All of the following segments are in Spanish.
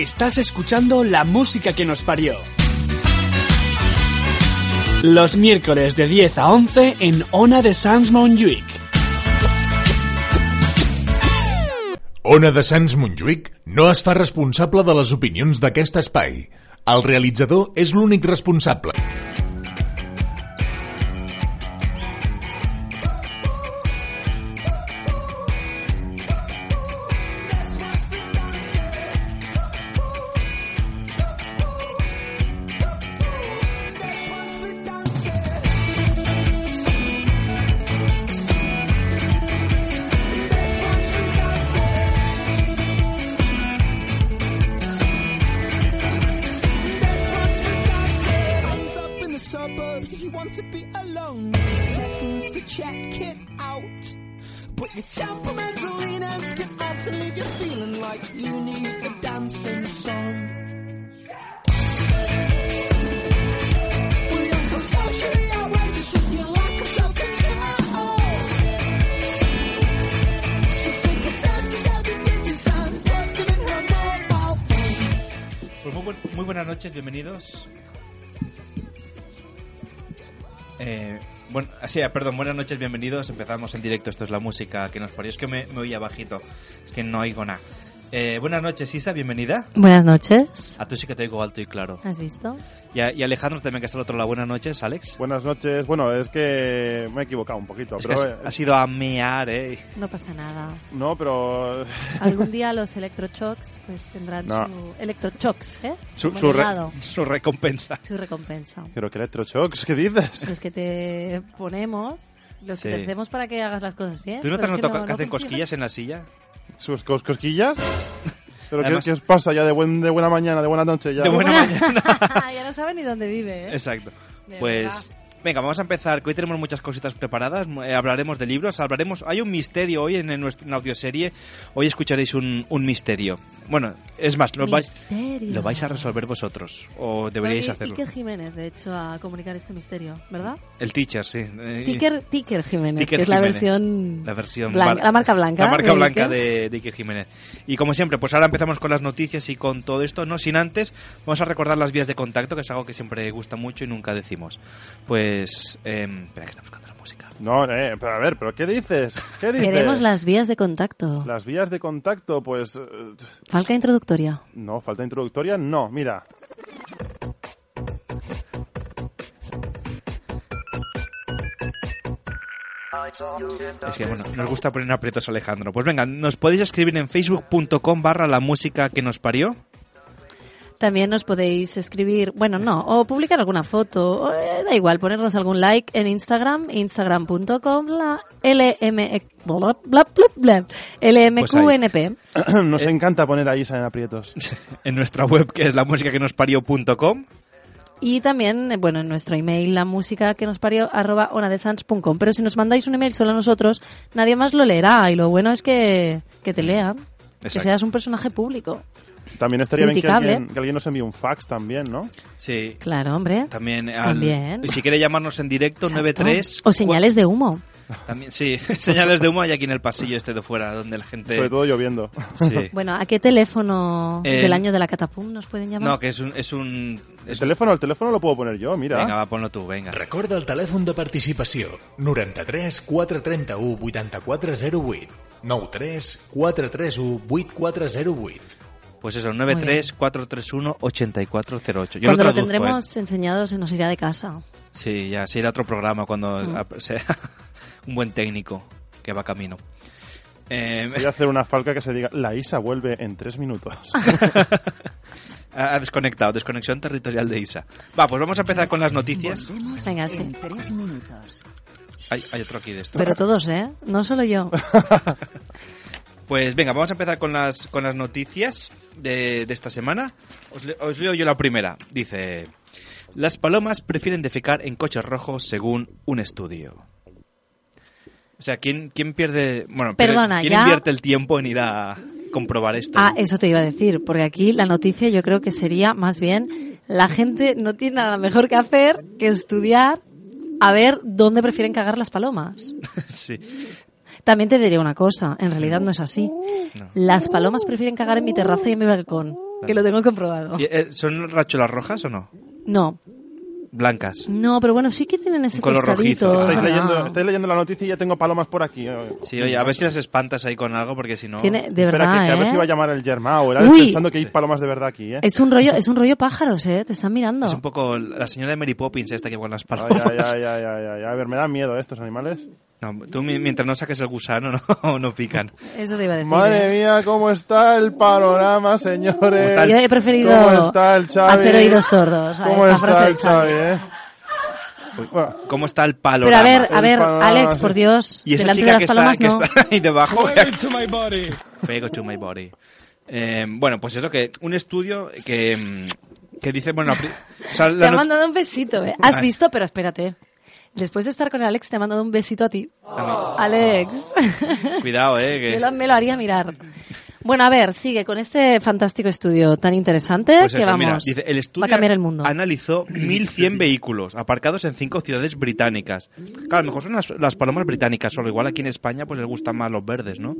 Estás escuchando la música que nos parió. Los miércoles de 10 a 11 en Ona de Sans Montjuïc. Ona de Sants Montjuïc no es responsable de les opinions d'aquest espai. El realitzador és l'únic responsable. Perdón, buenas noches, bienvenidos. Empezamos en directo, esto es la música que nos parió. Es que me, me oía bajito, es que no oigo nada. Eh, buenas noches, Isa, bienvenida. Buenas noches. A tú sí que te oigo alto y claro. ¿Has visto? Y, a- y Alejandro también que está al otro lado. Buenas noches, Alex. Buenas noches. Bueno, es que me he equivocado un poquito. Es que pero, has, eh, has ido a mear, eh. No pasa nada. No, pero... Algún día los electrochocks pues tendrán No. su... Electrochocks, ¿eh? Su, su, re- helado. su recompensa. Su recompensa. Pero que electroshocks, ¿qué dices? Los que te ponemos, los que te hacemos para que hagas las cosas bien. ¿Tú no te pero has que notado que hacen funciona. cosquillas en la silla? ¿Sus cos- cosquillas? ¿Pero qué, Además- qué os pasa ya de, buen, de buena mañana, de buena noche? Ya? De buena mañana. ya no sabe ni dónde vive, ¿eh? Exacto. De Pues verdad. Venga, vamos a empezar. que Hoy tenemos muchas cositas preparadas. Eh, hablaremos de libros, hablaremos. Hay un misterio hoy en, en nuestra audioserie. Hoy escucharéis un, un misterio. Bueno, es más, lo vais, lo vais a resolver vosotros. O deberíais a hacerlo. Iker Jiménez, de hecho, a comunicar este misterio, ¿verdad? El teacher, sí. Eh, Ticker, Ticker Jiménez, Ticker que es la Jiménez. versión... La versión blanca- la marca blanca. La marca de blanca Iker. de, de Iker Jiménez. Y como siempre, pues ahora empezamos con las noticias y con todo esto, no sin antes, vamos a recordar las vías de contacto, que es algo que siempre gusta mucho y nunca decimos. Pues, eh, espera que está buscando la música. No, eh, pero a ver, ¿pero qué dices? ¿Qué dices? Queremos las vías de contacto. Las vías de contacto, pues... eh, Falca introductoria. no, falta introductoria, no, mira. Es que, bueno, nos gusta poner aprietos a Alejandro. Pues venga, nos podéis escribir en facebook.com barra la música que nos parió. También nos podéis escribir, bueno, no, o publicar alguna foto, o, eh, da igual, ponernos algún like en Instagram, instagram.com, la LM, bla, bla, bla, bla, LMQNP. Nos encanta poner a Isa en aprietos. En nuestra web que es la música que nos parió.com. Y también, eh, bueno, en nuestro email, la música que nos parió, arroba onadesans.com. Pero si nos mandáis un email solo a nosotros, nadie más lo leerá. Y lo bueno es que, que te lean, que seas un personaje público. También estaría bien que alguien, que alguien nos envíe un fax también, ¿no? Sí. Claro, hombre. También, al- También. y si quiere llamarnos en directo, Exacto. 93. O señales de humo. También, sí, señales de humo hay aquí en el pasillo este de fuera, donde la gente... Sobre todo lloviendo. Sí. Bueno, ¿a qué teléfono Eh, del año de la catapum nos pueden llamar? No, que es un... Es un El teléfono, el teléfono lo puedo poner yo, mira. Venga, va, ponlo tú, venga. Recorda el telèfon de participació 93 431 8408 93 431 8408 Pues eso, 93-431-8408. Yo Cuando lo traduzco, tendremos ¿eh? enseñado se nos irá de casa. Sí, ya se irá otro programa cuando Mm. sea un buen técnico que va camino. Eh, Voy a hacer una falca que se diga, la Isa vuelve en tres minutos. ha desconectado, desconexión territorial de Isa. Va, pues vamos a empezar con las noticias. Venga, sí. Hay, hay otro aquí de esto. Pero todos, ¿eh? No solo yo. Pues venga, vamos a empezar con las, con las noticias de, de esta semana. Os, le- os leo yo la primera. Dice, las palomas prefieren defecar en coches rojos según un estudio. O sea, ¿quién, quién pierde... Bueno, Perdona, ¿quién ya- invierte el tiempo en ir a comprobar esto? Ah, eso te iba a decir, porque aquí la noticia yo creo que sería más bien la gente no tiene nada mejor que hacer que estudiar a ver dónde prefieren cagar las palomas. sí. También te diré una cosa, en realidad no es así. Las palomas prefieren cagar en mi terraza y en mi balcón, que lo tengo comprobado. ¿Y, eh, ¿Son rachuelas rojas o no? No, Blancas. no, pero bueno, sí que tienen ese Un color rojizo. Estáis Ah. leyendo, estáis leyendo la noticia y ya tengo palomas por aquí. Sí, oye, a ver si las espantas ahí con algo, porque si no... Tiene, de Espera, que, verdad, que a ver ¿eh? si va a llamar el Germán o el Alex Uy. pensando que hay palomas de verdad aquí, ¿eh? Es un rollo, es un rollo pájaros, ¿eh? Te están mirando. Es un poco la señora de Mary Poppins esta que con las Ay, palomas. ay, ay, ay, ay, ay. A ver, me dan miedo ¿eh, estos animales. No, tú mi- mientras no saques el gusano no, no pican. Eso te iba a decir. Madre ¿eh? mía, cómo está el panorama, señores. está el- Yo he preferido ¿Cómo está el Xavi? hacer oídos sordos a ¿Cómo esta está frase el Xavi. Xavi, eh? Bueno, ¿Cómo está el Pero panorama? a ver, a ver, Alex, por Dios, y esa delante chica de las que está, palomas que no. está ahí debajo. Welcome to my body. Fuego to my body. Eh, bueno, pues eso que un estudio que, que dice, bueno, o sea, Te la ha mandado un besito, ¿eh? Has Ay. visto, pero espérate. Después de estar con Alex, te mandado un besito a ti. mí. Alex. Cuidado, eh. que- Yo lo- me lo haría mirar. Bueno, a ver, sigue con este fantástico estudio tan interesante Pues que vamos, mira, dice, el estudio va a cambiar el mundo. analizó 1.100 vehículos aparcados en cinco ciudades británicas. Claro, a lo mejor son las, las palomas británicas, solo igual aquí en España pues les gustan más los verdes, ¿no?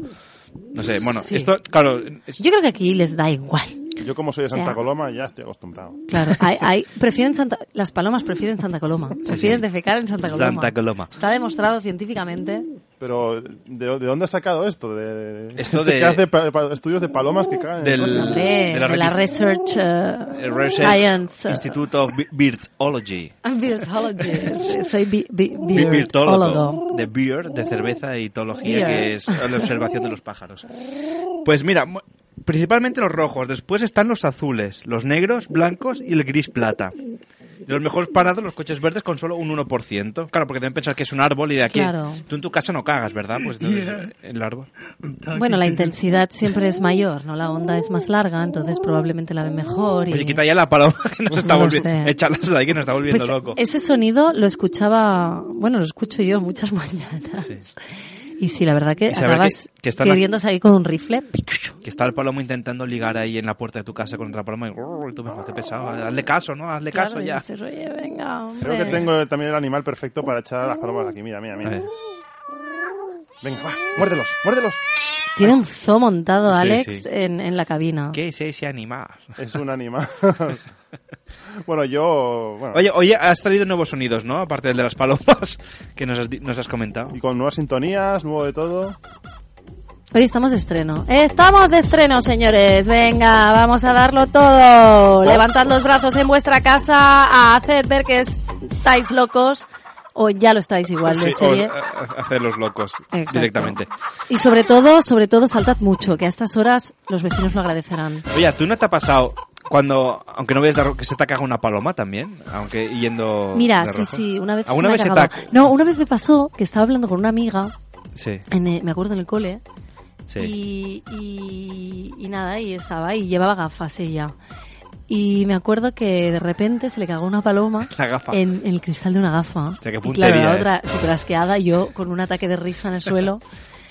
No sé, bueno, Sí. esto, claro, es- Yo creo que aquí les da igual. Yo como soy de O sea- Santa Coloma ya estoy acostumbrado. Claro, hay, hay- prefieren Santa, las palomas prefieren Santa Coloma. prefieren sí. defecar en Santa Coloma. Santa Coloma. Está demostrado científicamente. Pero, ¿de, de dónde has sacado esto? De, Esto de- que hace pa- pa- estudios de palomas que caen en Del-? Hombre, de la de la Research, el Research Science. Institute of Birdology. I'm birdologist. Soy bi- bi-. De beer, de cerveza y etología, Beer. que es la observación de los pájaros. Pues mira, principalmente los rojos, después están los azules, los negros, blancos y el gris plata. De los mejores parados, los coches verdes con solo un 1%. Claro, porque deben pensar que es un árbol y de aquí... Claro. Tú en tu casa no cagas, ¿verdad? Pues entonces, el árbol. Bueno, la intensidad siempre es mayor, ¿no? La onda es más larga, entonces probablemente la ve mejor. Y... Oye, quita ya la paloma que nos está No volviendo... Échalas de ahí que nos está volviendo Pues loco. ese sonido lo escuchaba, bueno, lo escucho yo muchas mañanas. Y sí, la verdad que acabas que- que están queriendo salir con un rifle. Que está el palomo intentando ligar ahí en la puerta de tu casa con otra paloma y, y tú mismo, qué pesado. Hazle caso, ¿no? Hazle caso Claro, ya. dices, oye, venga. Creo que tengo también el animal perfecto para echar a las palomas aquí. Mira, mira, mira. Venga, va, muérdelos, muérdelos. Tiene un zoo montado, Sí, Alex, sí. En, en la cabina. ¿Qué es ese animal? Es un animal. bueno, yo... Bueno, Oye, oye, has traído nuevos sonidos, ¿no? Aparte del de las palomas que nos has, nos has comentado. y con nuevas sintonías, nuevo de todo. Hoy estamos de estreno. Estamos de estreno, señores. Venga, vamos a darlo todo. Levantad los brazos en vuestra casa, haced ver que estáis locos o ya lo estáis igual de Sí, serie. hacer los locos Exacto. directamente. Y sobre todo, sobre todo, saltad mucho, que a estas horas los vecinos lo agradecerán. Oye, ¿tú no te ha pasado cuando, aunque no veas que se te ha cagado una paloma también? Aunque yendo Mira, sí, sí, una vez se ¿Alguna me ha vez se te cagado. ha- No, una vez me pasó que estaba hablando con una amiga, Sí, en el- me acuerdo en el cole, sí. y, y, y nada, y estaba y llevaba gafas ella. Y me acuerdo que de repente se le cagó una paloma La gafa. en, en el cristal de una gafa. sea, qué y puntería, claro, la eh. otra súper asqueada, y yo con un ataque de risa en el suelo.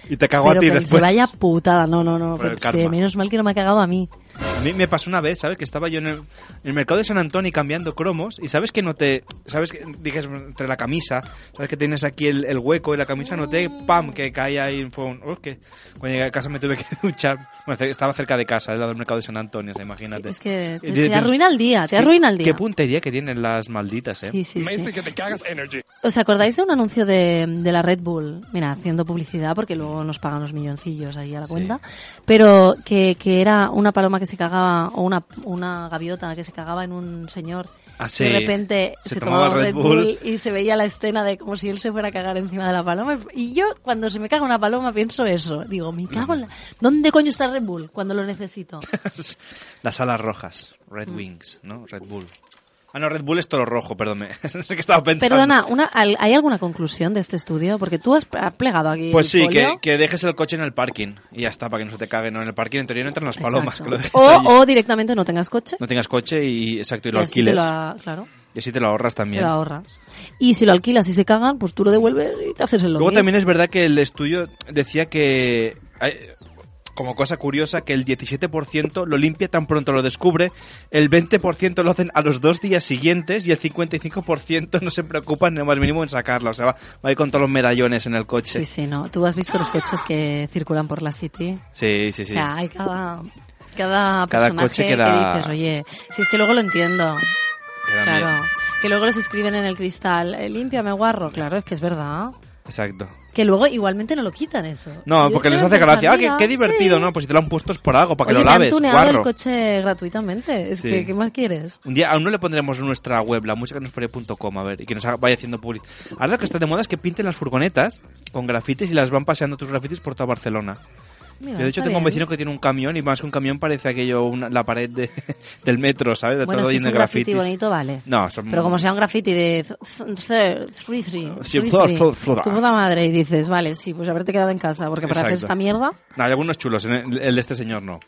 Y te cagó pero a ti después. vaya putada, no, no, no. Karma. menos mal que no me ha cagado a mí. A mí me pasó una vez, ¿sabes? Que estaba yo en el, en el mercado de San Antonio cambiando cromos y sabes que noté, sabes que dije entre la camisa, sabes que tienes aquí el, el hueco y la camisa noté, pam, que caía ahí fue un, oh, que cuando llegué a casa me tuve que duchar. Bueno, estaba cerca de casa, del lado del mercado de San Antonio, sea, imagínate. Es que te, te arruina el día, te ¿qué- arruina el día. Qué puntería que tienen las malditas, ¿eh? Sí, sí, Me sí. dice que te cagas energy. ¿Os acordáis de un anuncio de, de la Red Bull? Mira, haciendo publicidad porque luego nos pagan los milloncillos ahí a la Sí. cuenta. Pero que, que era una paloma que se cagaba o una, una gaviota que se cagaba en un señor. Ah, sí. de repente Se se, tomaba tomaba Red Red Bull. Bull. y se veía la escena de como si él se fuera a cagar encima de la paloma. Y yo, cuando se me caga una paloma, pienso eso. Digo, me cago en la... ¿Dónde coño está Red Bull cuando lo necesito? las alas rojas, Red Wings, ¿no? Red Bull. Ah, no, Red Bull es todo rojo, perdón. es que estaba pensando. Perdona, una, ¿hay alguna conclusión de este estudio? Porque tú has plegado aquí. Pues sí, que, que dejes el coche en el parking y ya está, para que no se te cague. ¿no? En el parking en teoría no entran las palomas. Que lo O, o directamente no tengas coche. No tengas coche y, exacto, y lo alquiles. claro, Y así te lo ahorras te también. lo ahorras. Y si lo alquilas y se cagan, pues tú lo devuelves y te haces el Luego lobby. también es verdad que el estudio decía que, como cosa curiosa, que el 17% lo limpia tan pronto lo descubre, el 20% lo hacen a los dos días siguientes y el 55% no se preocupan ni más mínimo en sacarla. O sea, va, va ahí con todos los medallones en el coche. Sí, sí, no. Tú has visto los coches que circulan por la City. Sí, sí, sí. O sea, hay cada, cada coche que dices, oye, si es que luego lo entiendo. Queda Claro. Que luego les escriben en el cristal, eh, límpiame guarro. Claro, es que es verdad. Exacto. Que luego igualmente no lo quitan eso. No, porque les hace gracia. Ah, qué, "Mira, qué divertido, sí". ¿no? Pues si te lo han puesto es por algo, para que lo me han laves, tuneado guarro. el coche gratuitamente. Es Sí. que, ¿qué más quieres? Un día aún no le pondremos en nuestra web, la música a ver, y que nos vaya haciendo publicidad. Ahora lo que está de moda es que pinten las furgonetas con grafitis y las van paseando tus grafitis por toda Barcelona. Mira, Yo de hecho tengo un vecino que tiene un camión y más que un camión parece aquello una- la pared de- del metro, ¿sabes? De Bueno, todo si es lleno un de graffiti grafitis. bonito, vale. No, son- Pero como sea un graffiti de... Tu puta madre y dices, vale, sí, pues haberte quedado en casa, porque para hacer esta mierda... No, hay algunos chulos, el, de este señor no.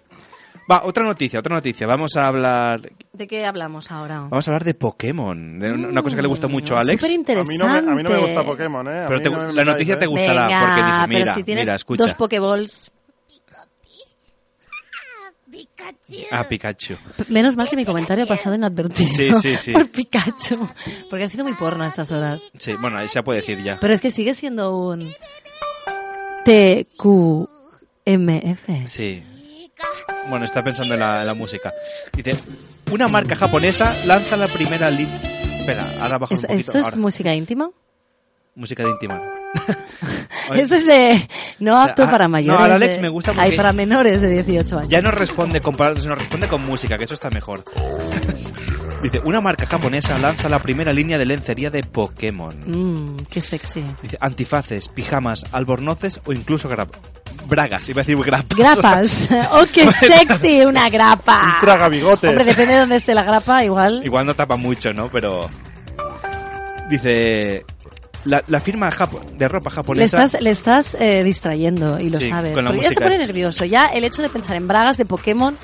Va, otra noticia, otra noticia. Vamos a hablar ¿De qué hablamos ahora? vamos a hablar de Pokémon, de una cosa que le gusta mucho a Alex. Súper A mí, no me, a mí no me gusta interesante. Pokémon, ¿eh? A Pero te- no me la noticia te gustará Venga, porque dice, mira, pero si tienes mira, escucha. dos Pokéballs... Ah, Pikachu. Menos mal que mi comentario ha pasado inadvertido Sí, sí, sí. por Pikachu. Porque ha sido muy porno a estas horas. Sí, bueno, ahí se puede decir ya. Pero es que sigue siendo un... TQMF. Sí. Bueno, está pensando en la, en la música. Dice, una marca japonesa lanza la primera línea... Espera, ahora bajo un ¿Es- poquito. ¿Esto es ahora. música íntima? Música de íntima. Eso es de... No apto ah, para no, mayores. ahora Alex de- me gusta Hay para menores de 18 años. Ya no responde con palabras, sino responde con música, que eso está mejor. Dice, una marca japonesa lanza la primera línea de lencería de Pokémon. Mmm, qué sexy. Dice, antifaces, pijamas, albornoces o incluso bragas. Iba a decir grapas. Grapas. ¡Oh, qué sexy! Una grapa. Un tragabigotes. Hombre, depende de dónde esté la grapa, igual. Igual no tapa mucho, ¿no? Pero... Dice... La, la firma de ropa Le japonesa... estás, le estás eh, distrayendo y lo Sí, sabes. Porque ya se pone nervioso. Ya el hecho de pensar en bragas de Pokémon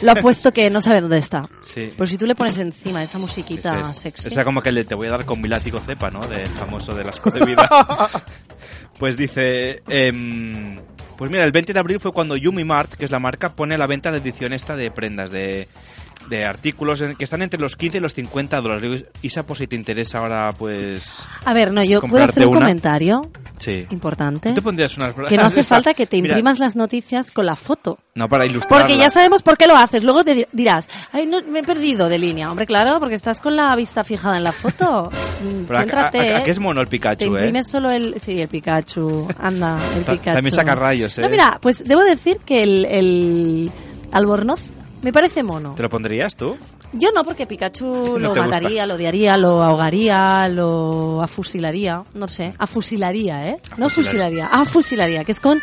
lo ha puesto que no sabe dónde está. Sí. Pues si tú le pones encima esa musiquita Es- sexy. Esa como que el de te voy a dar con mi látigo cepa, ¿no? Del famoso de las de vida. pues dice... em, pues mira, el 20 de abril fue cuando Yumi Mart, que es la marca, pone a la venta la edición esta de prendas, de, de artículos que están entre los 15 y los 50 dólares. Isa, pues si te interesa ahora, pues... A ver, no, yo puedo hacer un una. comentario Sí. importante. ¿Tú te pondrías unas Que no hace Esta- falta que te Mira, imprimas las noticias con la foto. No, para ilustrar. Porque ya sabemos por qué lo haces. Luego te di- dirás, ay, no, me he perdido de línea. Hombre, claro, porque estás con la vista fijada en la foto. Mm, a, céntrate, a- a- ¿eh? que es mono el Te Pikachu, ¿eh? imprimes solo el... Sí, el Pikachu. Anda, el Pikachu. también saca rayos, ¿eh? No, mira, pues debo decir que el, el Albornoz me parece mono. ¿Te lo pondrías tú? Yo no, porque Pikachu No lo te gusta. mataría, lo odiaría, lo ahogaría, lo afusilaría. No sé, afusilaría, ¿eh? No Afusilaría. fusilaría, afusilaría, que es con,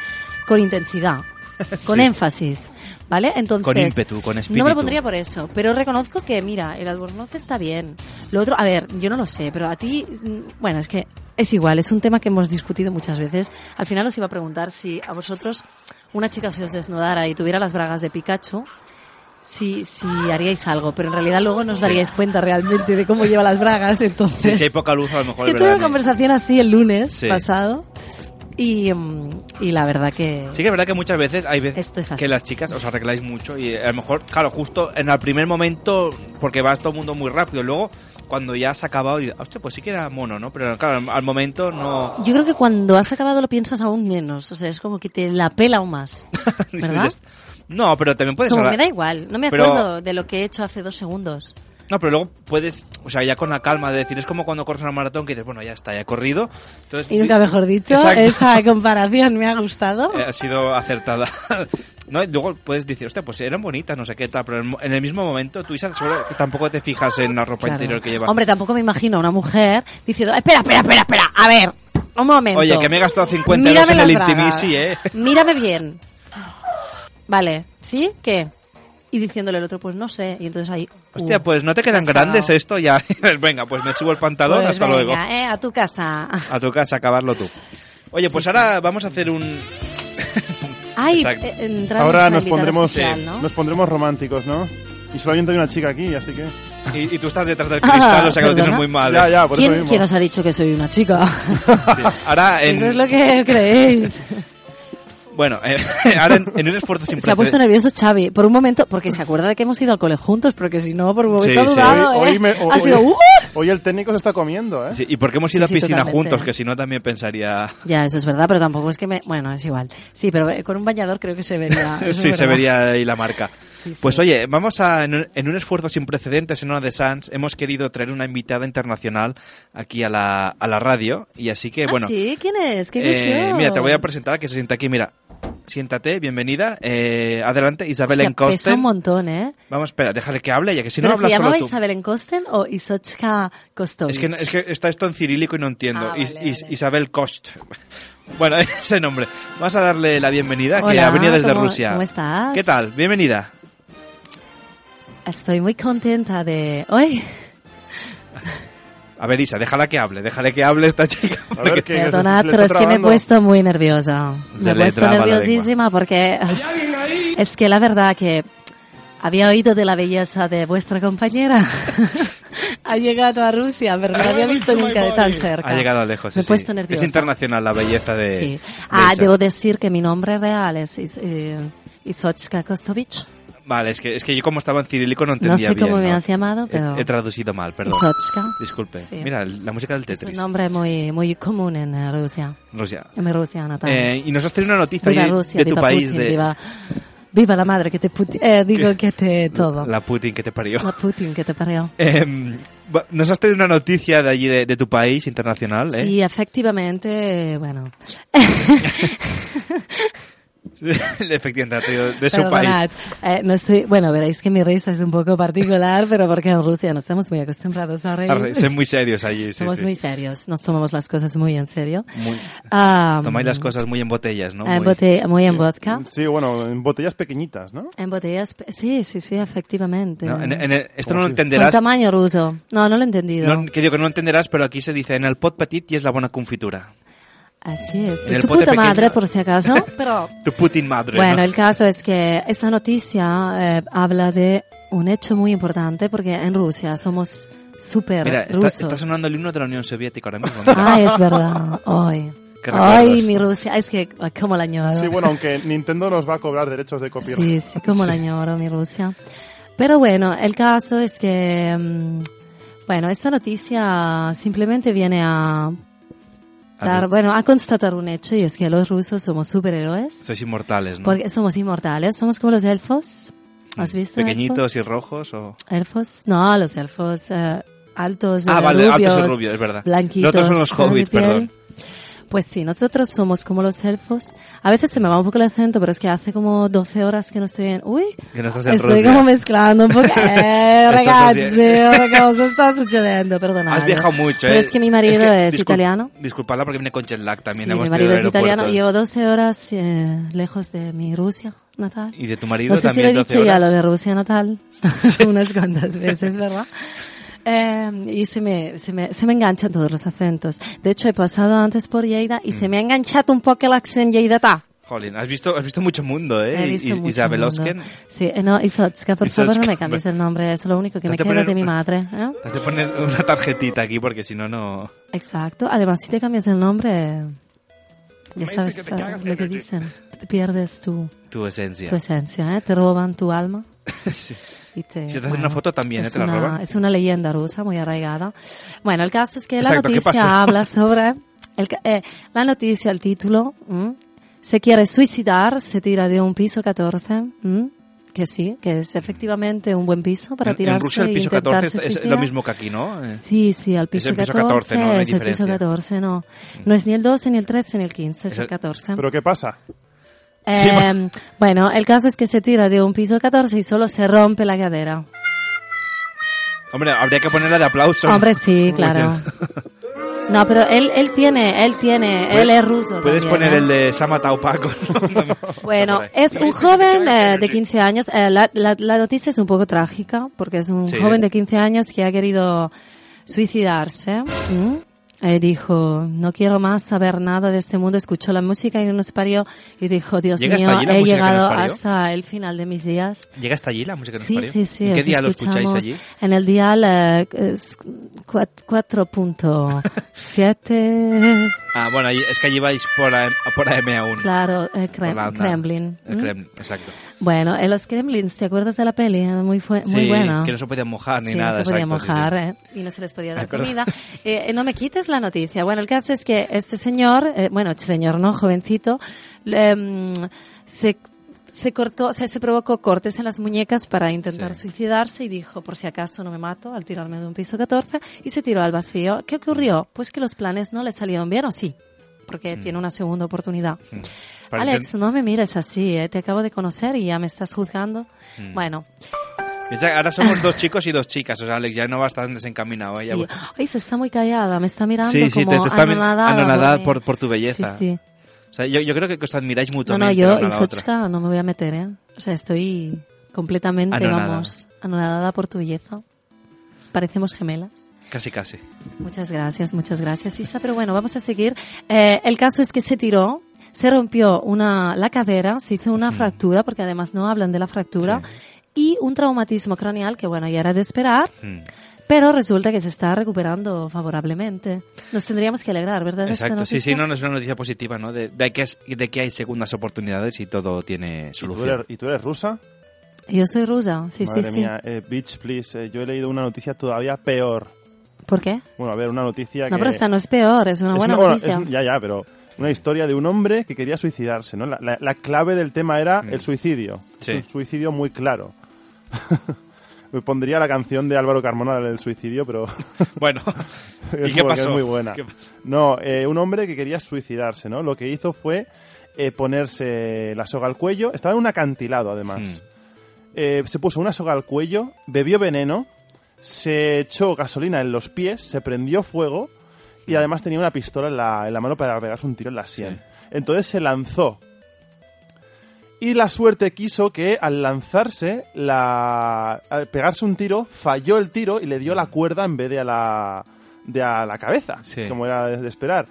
con intensidad, con Sí. énfasis. ¿Vale? Entonces. Con ímpetu, con espíritu. No me lo pondría por eso, pero reconozco que, mira, el albornoz está bien. Lo otro, a ver, yo no lo sé, pero a ti, mm, bueno, es que es igual, es un tema que hemos discutido muchas veces. Al final os iba a preguntar si a vosotros una chica se os desnudara y tuviera las bragas de Pikachu, si, si haríais algo, pero en realidad luego no os Sí. daríais cuenta realmente de cómo lleva las bragas, entonces... Sí, si hay poca luz, a lo es mejor que es tuve verdad, una conversación así el lunes Sí. pasado y, mm, y la verdad que... Sí que es verdad que muchas veces hay veces Esto es así. que las chicas os arregláis mucho y a lo mejor, claro, justo en el primer momento, porque vas todo el mundo muy rápido, luego cuando ya has acabado, y, hostia, pues sí que era mono, ¿no? Pero claro, al, al momento no... Yo creo que cuando has acabado lo piensas aún menos, o sea, es como que te la pela aún más, ¿verdad? No, pero también puedes... Como hablar- me da igual, no me Pero- acuerdo de lo que he hecho hace dos segundos. No, pero luego puedes, o sea, ya con la calma de decir, es como cuando corres una maratón que dices, bueno, ya está, ya he corrido. Entonces, Y nunca mejor dicho, Exacto. esa comparación me ha gustado. Eh, ha sido acertada. ¿No? Y luego puedes decir, hostia, pues eran bonitas, no sé qué tal, pero en el mismo momento tú, Isa, seguro que tampoco te fijas en la ropa Claro. interior que llevas. Hombre, tampoco me imagino a una mujer diciendo, espera, espera, espera, espera, a ver, un momento. Oye, que me he gastado 50 Mírame euros en el. Intimisi, ¿eh? Mírame bien. Vale, ¿sí? ¿Qué? Y diciéndole el otro, pues no sé. Y entonces ahí, Hostia, pues no te quedan grandes esto ya. Venga, pues me subo el pantalón, Pues hasta venga, luego. eh, a tu casa. A tu casa, acabarlo tú. Oye, pues ahora vamos a hacer un... Ay, eh, Ahora nos pondremos, especial, ¿no? nos pondremos románticos, ¿no? Y solamente hay una chica aquí, así que... Y, y tú estás detrás del cristal, o sea que lo tienes muy mal. Ya, ¿eh? ya, por eso ¿Quién, mismo. quién os ha dicho que soy una chica? Sí. Ahora, en, Eso es lo que creéis. Bueno, eh, ahora en, en un esfuerzo sin Se ha puesto nervioso Xavi porque un momento, porque se acuerda de que hemos ido al cole juntos, porque si no, por un momento Sí, ha sí. dudado, Hoy, ¿eh? hoy me- ha sido, ¡uh! hoy el técnico se está comiendo, ¿eh? Sí, y porque hemos ido Sí, a piscina juntos, que si no también pensaría... Ya, eso es verdad, pero tampoco es que me... Bueno, es igual. Sí, pero eh, con un bañador creo que se vería... sí, se vería ahí la marca. Sí, sí. Pues oye, vamos a, en un, en un esfuerzo sin precedentes en Ona de Sans, hemos querido traer una invitada internacional aquí a la, a la radio, y así que, Ah, bueno... ¿sí? ¿Quién es? ¡Qué eh, mira, te voy a presentar, que se sienta aquí, mira. Siéntate, bienvenida. Eh, adelante, Isabel Hostia, pesa un Encosten. montón, ¿eh? Vamos, espera, déjale que hable, ya que si no ¿Pero habla se solo tú. Isabel Enkosten o Isochka Kostovich? Es que, es que está esto en cirílico y no entiendo. Ah, Is- vale, Is- vale. Isabel Kost. Bueno, ese nombre. Vamos a darle la bienvenida, que ha venido desde ¿cómo- Rusia. cómo estás? ¿Qué tal? Bienvenida. Estoy muy contenta de... ¡Hoy! A ver, Isa, déjala que hable, déjale que hable esta chica. A ver, pero es que me he puesto muy nerviosa. Se Me he puesto nerviosísima porque es que la verdad que había oído de la belleza de vuestra compañera. ha llegado a Rusia, pero no la había visto nunca de tan cerca. Ha llegado lejos. Me he sí, puesto sí. nerviosa. Es internacional la belleza de. Sí. de Ah, Isa. debo decir que mi nombre real es Is- eh, Isochka Kostovich. Vale, es que, es que yo como estaba en cirílico no No entendía sé cómo bien, me ¿no? has llamado, He- pero He, traducido mal, perdón. Isochka. Disculpe. Sí. Mira, la música del Es un Tetris. nombre muy, muy común en eh, Rusia. Rusia. En Rusia natal. Eh, y nos has traído una noticia viva Rusia, de tu viva país. Putin, de viva, viva la madre que te eh, digo que te todo. La Putin que te parió. La Putin que te parió. Va- nos has traído una noticia de allí, de, de tu país internacional, ¿eh? Sí, efectivamente, bueno. Efectivamente, de su país. Perdonad, eh, no estoy, bueno, veréis que mi risa es un poco particular, pero porque en Rusia no estamos muy acostumbrados a reír. A Son muy serios allí, sí, Somos sí. muy serios, nos tomamos las cosas muy en serio. Muy- Ah, Tomáis las cosas muy en botellas, ¿no? en Muy- bote- muy en vodka. Sí, bueno, en botellas pequeñitas, ¿no? En botellas, sí, sí, sí, efectivamente. No, en- en el- esto ¿Cómo no lo entenderás. tamaño ruso. No, no lo he entendido. No, que digo que no lo entenderás, pero aquí se dice en el pot petit y es la buena confitura. Así es. En el Tu pote puta pequeño. madre, por si acaso. Pero Tu Putin madre. Bueno, ¿no? el caso es que esta noticia eh, habla de un hecho muy importante porque en Rusia somos súper Mira, está, rusos. está sonando el himno de la Unión Soviética ahora mismo. mira. Ah, es verdad. Hoy. Ay, mi Rusia. Es que, ah, cómo la añoro. Sí, bueno, aunque Nintendo nos va a cobrar derechos de copyright. Sí, sí, cómo la añoro, mi Rusia. Pero bueno, el caso es que, mm, bueno, esta noticia simplemente viene a dar, bueno, a constatar un hecho y es que los rusos somos superhéroes. Sois inmortales, ¿no? Porque somos inmortales, somos como los elfos. ¿Has visto? Pequeñitos y elfos? rojos o... ¿Elfos? No, los elfos eh, altos, Ah, vale, rubios, altos y rubios, es verdad. blanquitos. Los otros son los hobbits, perdón. Pues sí, nosotros somos como los elfos. A veces se me va un poco el acento, pero es que hace como 12 horas que no estoy en... Uy, Que no estoy Rusia. como mezclando un poco. Eh, ragazzi, cosa está sucediendo, perdonad. Has viajado mucho, Pero ¿eh? es que mi marido que, es discul- italiano. Disculpadla porque viene con jet lag también. Sí, hemos mi marido es italiano. Llevo 12 horas eh, lejos de mi Rusia natal. Y de tu marido No sé si también lo he 12 dicho ya lo de Rusia natal unas cuantas veces, ¿verdad? Eh, y se me, se, me, se me enganchan todos los acentos. De hecho, he pasado antes por Lleida y se Mm. me ha enganchado un poco el accent lleidata. Jolín, has visto, has visto mucho mundo, ¿eh? He visto Is- mucho Isabel mundo. Osken. Sí, eh, no, Isotska, por favor, no Isotska, me cambies el nombre, es lo único que me queda de mi madre. ¿eh? Has de poner una tarjetita aquí porque si no, no... Exacto. Además, si te cambias el nombre, ya sabes eh, lo que dicen. Te pierdes tu, Tu esencia. tu esencia, ¿eh? Te roban tu alma. Sí. Y te, Si te hacen una foto también, ¿eh? es Te la una, roban. Es una leyenda rusa muy arraigada. Bueno, el caso es que Exacto, la ¿qué noticia habla sobre... El, eh, la noticia, el título, ¿m? se quiere suicidar, se tira de un piso 14, ¿m? Que sí, que es efectivamente un buen piso para tirarse en Rusia el e piso 14 intentarse es, es lo mismo que aquí, ¿no? Eh, Sí, sí, al piso, el piso 14, 14, ¿no? No es el piso diferencia. 14, no. No es ni el 12, ni el 13, ni el 15, es, Es el el- 14. ¿Pero qué pasa? Eh, bueno, el caso es que se tira de un piso 14 y solo se rompe la cadera. Hombre, habría que ponerla de aplauso. Hombre, sí, claro. No, pero él, él tiene, él tiene, él es ruso. Puedes también, poner ¿eh? el de Samata Paco. Bueno, es un joven eh, de 15 años. Eh, la, la- la noticia es un poco trágica porque es un Sí. joven de 15 años que ha querido suicidarse. Eh, dijo, no quiero más saber nada de este mundo. Escuchó la música y nos parió y dijo, Dios ¿Llega hasta mío, he llegado hasta el final de mis días. ¿Llega hasta allí la música que nos Sí, parió? sí, sí. ¿En qué día lo escucháis allí? En el dial eh, es cuat- 4.7. Ah, bueno, es que allí vais por, AM por AM aún. Claro, eh, Por Krem-. Kremlin. El ¿m? Kremlin, exacto. Bueno, en los Kremlins, ¿te acuerdas de la peli? Era Muy, fue, muy sí, buena. que no se podían mojar ni Sí, nada. no se podía exacto, sí, mojar sí. eh, y no se les podía dar comida. Eh, eh, no me quites la noticia. Bueno, el caso es que este señor, eh, bueno, este señor no, jovencito, mm, se, se cortó, se, se provocó cortes en las muñecas para intentar suicidarse y dijo, por si acaso no me mato al tirarme de un piso 14 y se tiró al vacío. ¿Qué ocurrió? Pues que los planes no le salieron bien, ¿o sí? Porque Mm. tiene una segunda oportunidad. Parece- Alex, no me mires así, eh, te acabo de conocer y ya me estás juzgando. Mm. Bueno, Ahora somos dos chicos y dos chicas, o sea, Alex ya no va a estar desencaminado. ¿eh? Sí. Ay, se está muy callada, me está mirando Sí, sí, te, como te está mi- anonadada. anonadada por, por tu belleza. Sí, sí. Sea, yo, yo creo que os admiráis No, mutuamente. no, yo la una y. Sochka no me voy a meter, ¿eh? O sea, estoy completamente, Anonadada. vamos, anonadada por tu belleza. Parecemos gemelas. Casi, casi. Muchas gracias, muchas gracias, Isa. Pero bueno, vamos a seguir. Eh, el caso es que se tiró, se rompió una, la cadera, se hizo una fractura, porque además no hablan de la fractura, y un traumatismo craneal, que bueno, ya era de esperar, Mm. Pero resulta que se está recuperando favorablemente. Nos tendríamos que alegrar, ¿verdad? Exacto, sí, sí, no, no es una noticia positiva, ¿no? De, de que, es- de que hay segundas oportunidades y todo tiene ¿Y tú, solución. eres, y tú eres rusa? Yo soy rusa, sí, Madre sí, mía, eh, bitch, please. eh, yo he leído una noticia todavía peor. sí. ¿Por qué? Bueno, a ver, una noticia No, que... pero esta no es peor, es una Es buena bueno, noticia. es un- ya, ya, pero una historia de un hombre que quería suicidarse, ¿no? La, la- la clave del tema era el suicidio. Mm. Sí. Es un suicidio muy claro. Me pondría la canción de Álvaro Carmona del suicidio, pero... Bueno, es ¿y qué pasó? Es muy buena. ¿Qué pasó? No, eh, un hombre que quería suicidarse, ¿no? Lo que hizo fue eh, ponerse la soga al cuello. Estaba en un acantilado, además. Hmm. Eh, se puso una soga al cuello, bebió veneno, se echó gasolina en los pies, se prendió fuego y además tenía una pistola en la, en la mano para pegarse un tiro en la sien. Entonces se lanzó. Y la suerte quiso que al lanzarse, la, al pegarse un tiro, falló el tiro y le dio la cuerda en vez de a la, de a la cabeza, Sí. como era de esperar.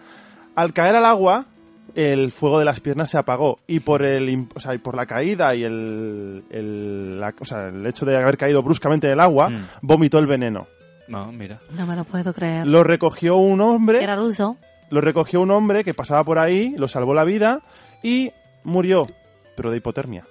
Al caer al agua, el fuego de las piernas se apagó y por el o sea, y por la caída y el, el, la- o sea, el hecho de haber caído bruscamente en el agua, Mm. vomitó el veneno. No, mira. No me lo puedo creer. Lo recogió un hombre, Era ruso. lo recogió un hombre que pasaba por ahí, lo salvó la vida y murió, pero de hipotermia.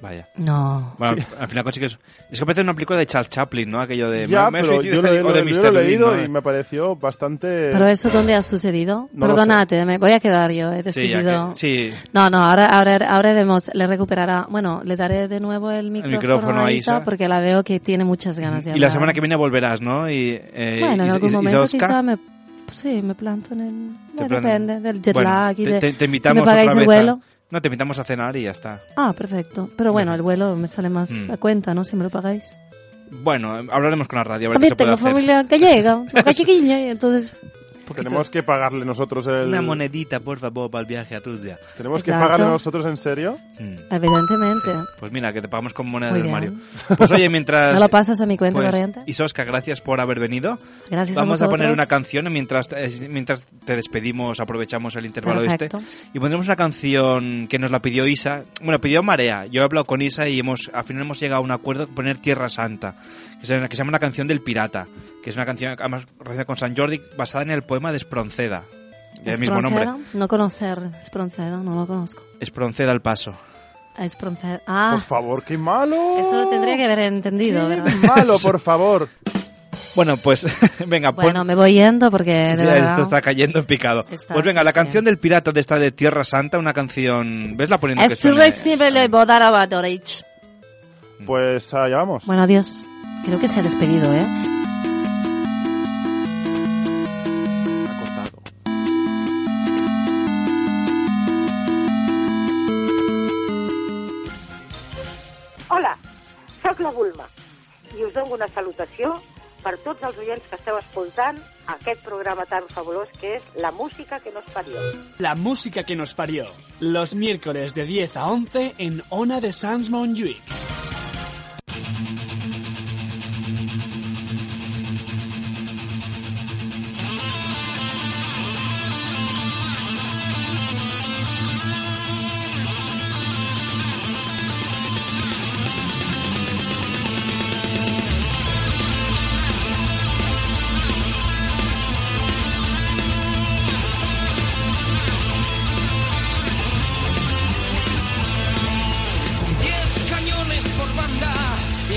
Vaya. No. Bueno, al final consigues... Es que parece una película de Charles Chaplin, ¿no? Aquello de... Ya, me- pero yo lo, he- lo- de yo lo he leído ¿no? y me pareció bastante... ¿Pero eso dónde ha sucedido? No Perdónate, me voy a quedar yo, he Sí, decidido... que- sí. No, no, ahora, ahora, ahora haremos, le recuperará, bueno, le daré de nuevo el micrófono, micrófono a a Isa, Isa. porque la veo que tiene muchas ganas de Y la semana que viene volverás, ¿no? Y, eh, Bueno, en algún momento quizá me, sí, me planto en el... depende del jet Bueno, lag y te, de... te- te si invitamos me pagáis otra el vez a- vuelo. No, te invitamos a cenar y ya está. Ah, perfecto. Pero bueno, el vuelo me sale más Mm. a cuenta, ¿no? Si me lo pagáis. Bueno, hablaremos con la radio a ver qué También se puede hacer. familia gallega, una chiquiña, y entonces... Tenemos que pagarle nosotros el... Una monedita, por favor, para el viaje a Rusia. ¿Tenemos que Exacto. pagarle nosotros en serio? Mm. Evidentemente. Pues mira, que te pagamos con moneda Muy del bien. Mario. Pues oye, mientras... ¿Me lo pasas a mi cuenta pues, corriente? Isoska, gracias por haber venido. Gracias a Vamos a, poner vosotros. una canción mientras, eh, mientras te despedimos, aprovechamos el intervalo Perfecto. este. Y pondremos una canción que nos la pidió Isa. Bueno, pidió Marea. Yo he hablado con Isa y hemos, al final hemos llegado a un acuerdo de poner Tierra Santa. Que se, que se llama una canción del pirata. Que es una canción además relacionada con San Jordi, basada en el poema de Espronceda. Del mismo nombre. No conocer Espronceda, no lo conozco. Espronceda al paso. Espronceda. Ah, Por favor, qué malo. eso lo tendría que haber entendido, Qué ¿verdad? malo, por favor. Bueno, pues venga, pon- Bueno, me voy yendo porque de Sí, verdad, esto está cayendo en picado. Está, pues venga, sí, la sí. canción del pirata de esta de Tierra Santa, una canción... ¿Ves la poniendo que Estoy suene? recibe Bodara Dorich. Pues allá vamos. Bueno, adiós. Creo que se ha despedido, ¿eh? Hola, sóc la Bulma i us dono una salutació per tots els oients que esteu escoltant aquest programa tan fabulós que és La Música que nos parió. La Música que nos parió, los miércoles de 10 a 11 en Ona de Sans Montjuïc.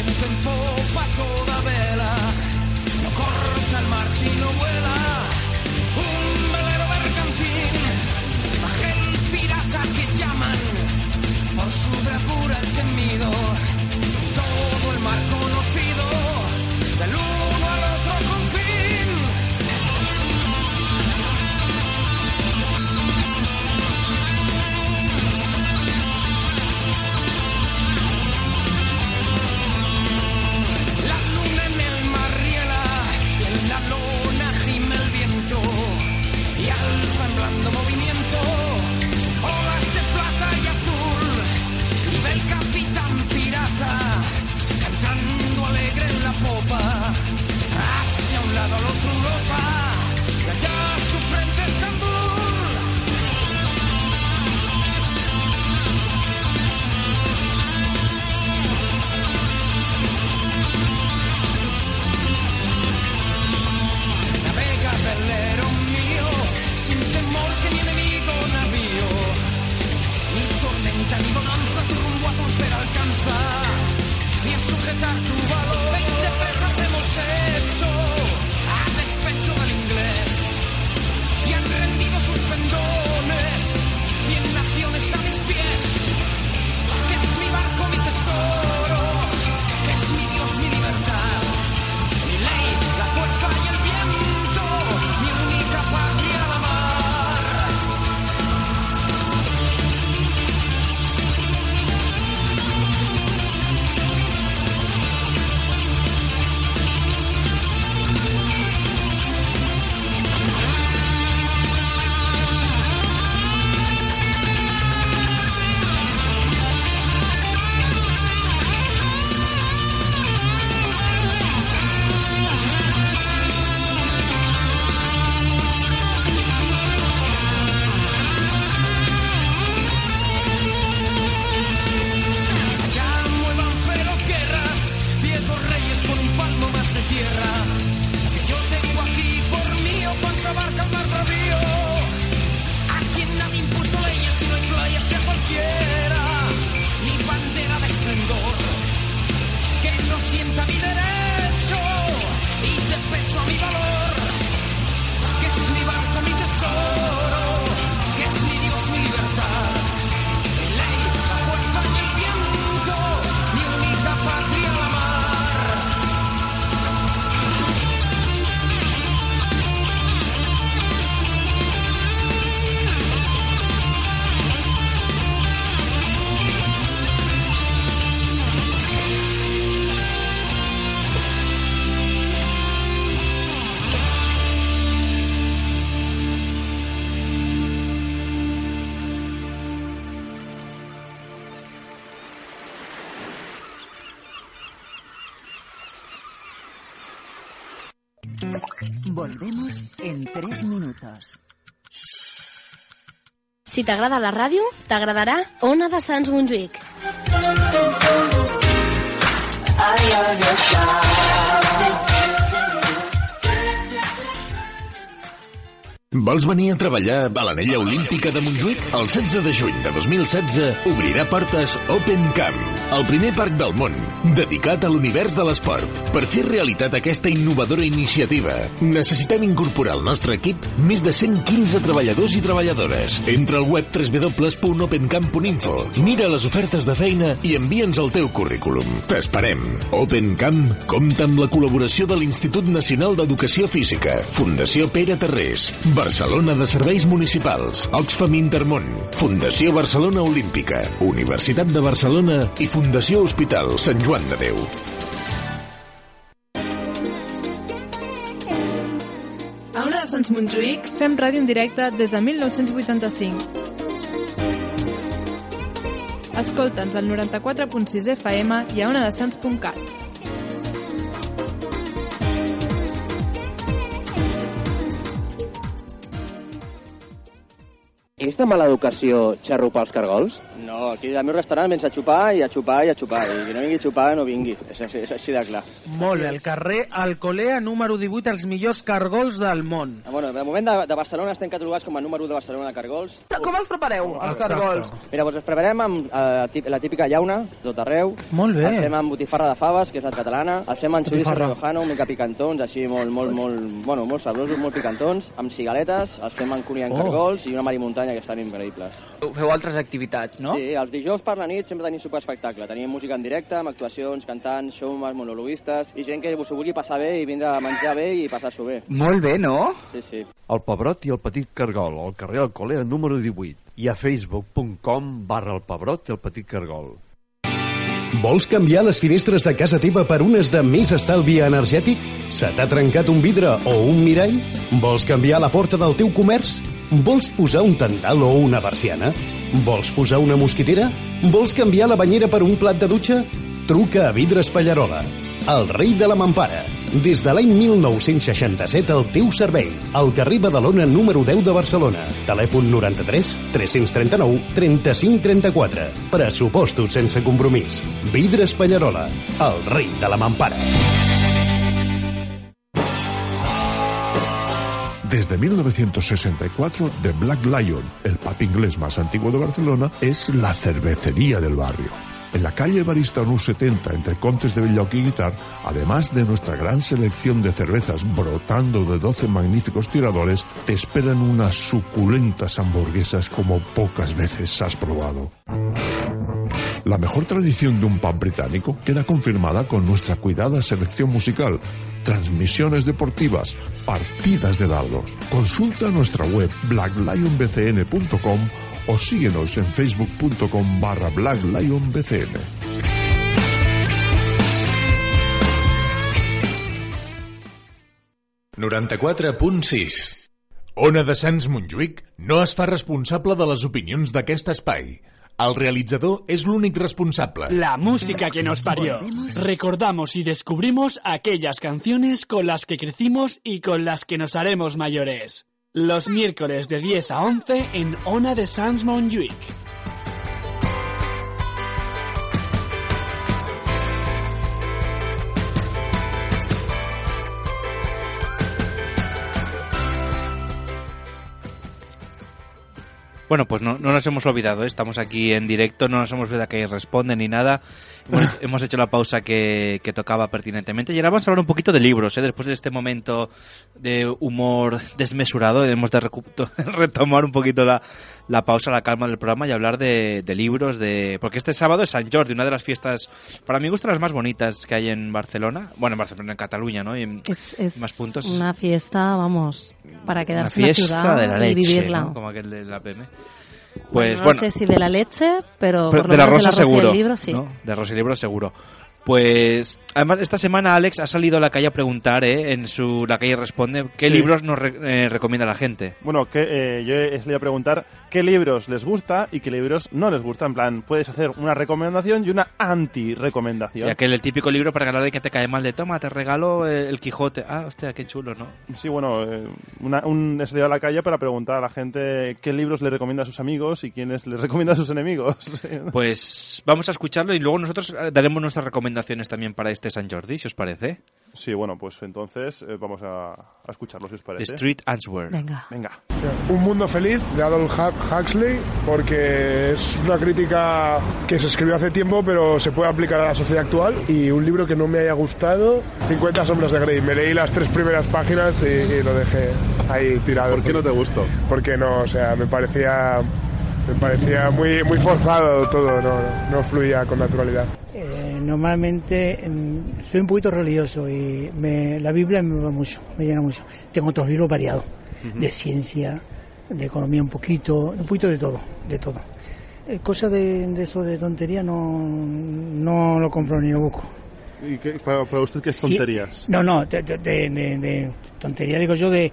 Washington minutos. Si t'agrada la ràdio, t'agradarà Ona de Sants Montjuïc. I Vols venir a treballar a l'anella olímpica de Montjuïc? El 16 de juny de 2016 obrirà portes Open Camp, el primer parc del món dedicat a l'univers de l'esport. Per fer realitat aquesta innovadora iniciativa, necessitem incorporar al nostre equip més de 115 treballadors i treballadores. Entra al web www.opencamp.info, mira les ofertes de feina i envia'ns el teu currículum. T'esperem. Open Camp compta amb la col·laboració de l'Institut Nacional d'Educació Física, Fundació Pere Terrés, Barcelona de Serveis Municipals, Oxfam Intermont, Fundació Barcelona Olímpica, Universitat de Barcelona i Fundació Hospital Sant Joan de Déu. A una de Sants Montjuïc fem ràdio en directe des de 1985. Escolta'ns al 94.6 FM i a una de Sants.cat. És de mala educació xarrupar els cargols? No, aquí al meu restaurant vens a xupar i a xupar i a xupar. I qui no vingui a xupar no vingui. És, així- és així de clar. Molt bé, el carrer Alcolea número 18, els millors cargols del món. Ah, Bueno, de moment de, de Barcelona estem catalogats com a número 1 de Barcelona de cargols. Com els prepareu, els cargols? Mira, doncs els preparem amb eh, la típica llauna, tot arreu. Molt bé. Els fem amb botifarra de faves, que és la catalana. Els fem amb xoriço una mica picantons, així molt, molt, molt, bueno, molt sabrosos, molt picantons. Amb cigaletes, els fem amb cunyant Oh. cargols i una marimuntanya que estan increïbles. Feu altres activitats, no? Sí, els dijous per la nit sempre tenim superespectacle. Tenim música en directe, amb actuacions, cantants, showmans, monologuistes, i gent que s'ho vulgui passar bé i vindre a menjar bé i passar-s'ho bé. Molt bé, no? Sí, sí. El Pebrot i el Petit Cargol, al carrer Alcolea número 18 i a facebook.com barra el Pebrot i el Petit Cargol. Vols canviar les finestres de casa teva per unes de més estalvi energètic? Se t'ha trencat un vidre o un mirall? Vols canviar la porta del teu comerç? Vols posar un tantal o una persiana? Vols posar una mosquitera? Vols canviar la banyera per un plat de dutxa? Truca a Vidres Pallarola, el rei de la mampara. Des de l'any 1967 al teu servei. Al carrer Badalona número 10 de Barcelona. Telèfon 93 339 35 34. Pressupostos sense compromís. Vidres Pallarola, el rei de la mampara. Desde 1964, The Black Lion, el pub inglés más antiguo de Barcelona, es la cervecería del barrio. En la calle Barista 70, entre Contes de Belloc y Guitar, además de nuestra gran selección de cervezas brotando de 12 magníficos tiradores, te esperan unas suculentas hamburguesas como pocas veces has probado. La mejor tradición de un pub británico queda confirmada con nuestra cuidada selección musical, transmisiones deportivas, partidas de dardos. Consulta nuestra web blacklionbcn.com o síguenos en facebook.com barra blacklionbcn. Ona de Sants Montjuïc no es fa responsable de les opinions d'aquest espai. El realizador és l'únic responsable. La música que nos parió. Recordamos y descubrimos aquellas canciones con las que crecimos y con las que nos haremos mayores. Los miércoles de 10 a 11 en Ona de Sans Montjuïc. Bueno, pues no, no nos hemos olvidado, ¿eh? estamos aquí en directo, no nos hemos olvidado que responden ni nada. Hemos, hemos hecho la pausa que, que tocaba pertinentemente. Y ahora vamos a hablar un poquito de libros, ¿eh? después de este momento de humor desmesurado, hemos de retomar un poquito la, la pausa, la calma del programa y hablar de, de libros, de porque este sábado es San Jordi, una de las fiestas, para mi gusto, las más bonitas que hay en Barcelona. Bueno, en Barcelona, en Cataluña, ¿no? Y en Es, es más puntos. una fiesta, vamos, para Una quedarse en la ciudad de la y leche, vivirla. ¿no? Como aquel de la PM. Bueno, Pues no bueno, sé si de la leche, pero, pero por lo de la menos rosa de la rosa seguro. y el libro sí. ¿no? De rosa y libro seguro. Pues además esta semana Alex ha salido a la calle a preguntar, ¿eh? en su la calle responde qué Sí. libros nos re- eh, recomienda la gente. Bueno, que, eh, yo he salido a preguntar qué libros les gusta y qué libros no les gusta. En plan, puedes hacer una recomendación y una anti-recomendación. Ya que el típico libro para ganar de que te cae mal de toma, te regalo eh, el Quijote. Ah, hostia, qué chulo, ¿no? Sí, bueno, eh, una- un, he salido a la calle para preguntar a la gente qué libros le recomienda a sus amigos y quiénes les recomienda a sus enemigos. Pues vamos a escucharlo y luego nosotros eh, daremos nuestras recomendaciones también para este San Jordi, si os parece. sí, bueno, pues entonces eh, vamos a, a escucharlo, si os The parece. Street Answer. Venga. Venga. Un mundo feliz de Adolf Hu- Huxley porque es una crítica que se escribió hace tiempo pero se puede aplicar a la sociedad actual y un libro que no me haya gustado 50 sombras de Grey me leí las tres primeras páginas y, y lo dejé ahí tirado ¿por qué no te gustó? porque no o sea me parecía me parecía muy muy forzado todo no, no, no fluía con naturalidad Eh, normalmente em, soy un poquito religioso y me- la Biblia me va mucho, me llena mucho. Tengo otros libros variados, de ciencia, de economía un poquito, un poquito de todo, de todo. Eh, Cosas de, de eso de tontería no, no lo compro ni lo busco. ¿Y qué, para, para usted qué es Sí, tonterías? no, no, de- de tontería digo yo de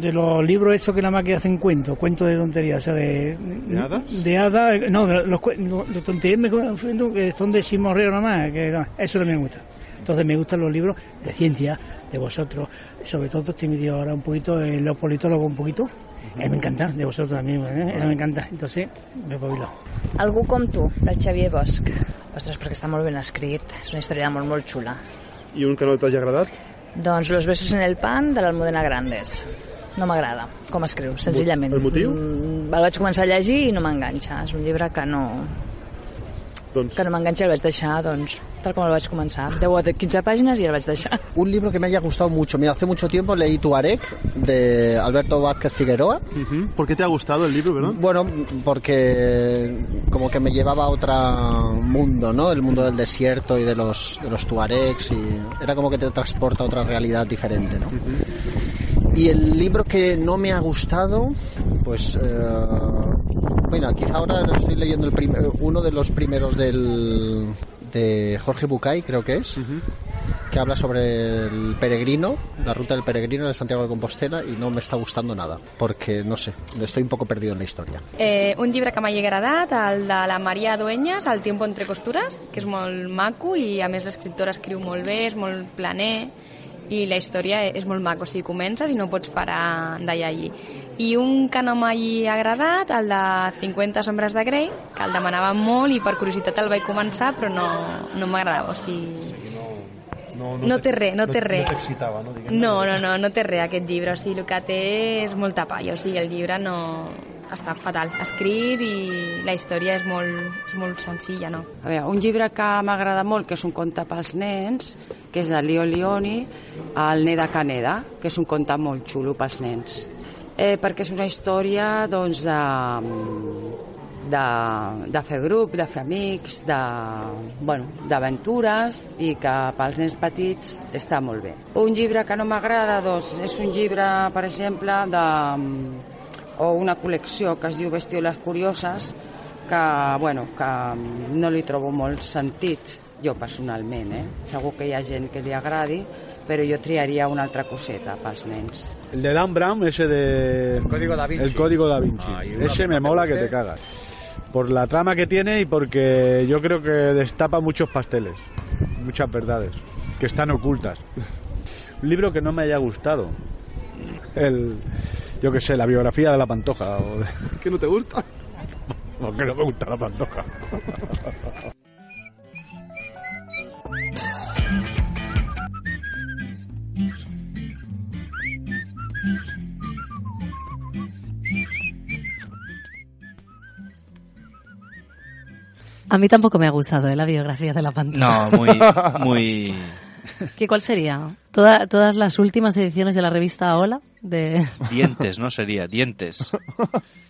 de los libros esos que nada más que hacen cuentos, cuentos de tonterías, o sea, de... ¿De hadas? De hadas, eh, no, de los, tonterías me confundo, que son de chismorreo nada más, que no, eso también me gusta. Entonces me gustan los libros de ciencia, de vosotros, sobre todo estoy metido ahora un poquito en los politólogos un poquito, eh, me encanta, de vosotros también, eh, eso me encanta, entonces me he espabilado. Algú com tu, del Xavier Bosch. Ostres, perquè està molt ben escrit. És una història molt, molt xula. I un que no t'hagi agradat? Doncs Los besos en el pan, de l'Almudena Grandes. No m'agrada com escriu, senzillament. El motiu? Mm, el vaig començar a llegir i no m'enganxa. És un llibre que no... Doncs... Que no m'enganxa i el vaig deixar, doncs, tal com el vaig començar. 10 o 15 pàgines i el vaig deixar. Un libro que me haya gustado mucho. Mira, hace mucho tiempo leí Tuareg de Alberto Vázquez Figueroa. ¿Por qué te ha gustado el libro, verdad? Bueno, porque como que me llevaba a otro mundo, ¿no? El mundo del desierto y de los, de los tuaregs y era como que te transporta a otra realidad diferente, ¿no? Y el libro que no me ha gustado, pues... eh, bueno, quizá ahora estoy leyendo el prim- uno de los primeros del, de Jorge Bucay, creo que es, que habla sobre el peregrino, la ruta del peregrino de Santiago de Compostela y no me está gustando nada, porque no sé, estoy un poco perdido en la historia. Eh, un llibre que m'ha agradat, el de la Maria Dueñas, El tiempo entre costures, que és molt maco i a més l'escriptora escriu molt bé, és molt planer i la història és molt maco, o sigui, comences i no pots parar d'allà allí. I un que no m'hagi agradat, el de 50 sombres de Grey, que el demanava molt i per curiositat el vaig començar, però no, no m'agradava, o sigui... No té res, no té res. No t'excitava, no? No, no, no, no té res aquest llibre, o sigui, el que té és molta palla, o sigui, el llibre no... està fatal escrit i la història és molt, és molt senzilla, no? A veure, un llibre que m'agrada molt, que és un conte pels nens, que és de Leo Leoni, el Neda Caneda, que és un conte molt xulo pels nens. Eh, perquè és una història doncs, de, de, de fer grup, de fer amics, de, bueno, d'aventures i que pels nens petits està molt bé. Un llibre que no m'agrada doncs, és un llibre, per exemple, de, o una col·lecció que es diu Bestioles Curioses, que, bueno, que no li trobo molt sentit, jo personalment, eh? Segur que hi ha gent que li agradi, però jo triaria una altra coseta pels nens. El de Dan Brown, ese de... El Código Da Vinci. El Código Da Vinci. Ah, ese que me mola que guste. te cagas. Por la trama que tiene y porque yo creo que destapa muchos pasteles, muchas verdades, que están ocultas. Un libro que no me haya gustado. El, yo qué sé, la biografía de la Pantoja. O de- ¿Qué no te gusta? Porque no me gusta la Pantoja. A mí tampoco me ha gustado ¿eh? la biografía de la pantalla. No, muy, muy... ¿Qué cuál sería? Toda- todas las últimas ediciones de la revista Hola de Dientes, ¿no? Sería, dientes.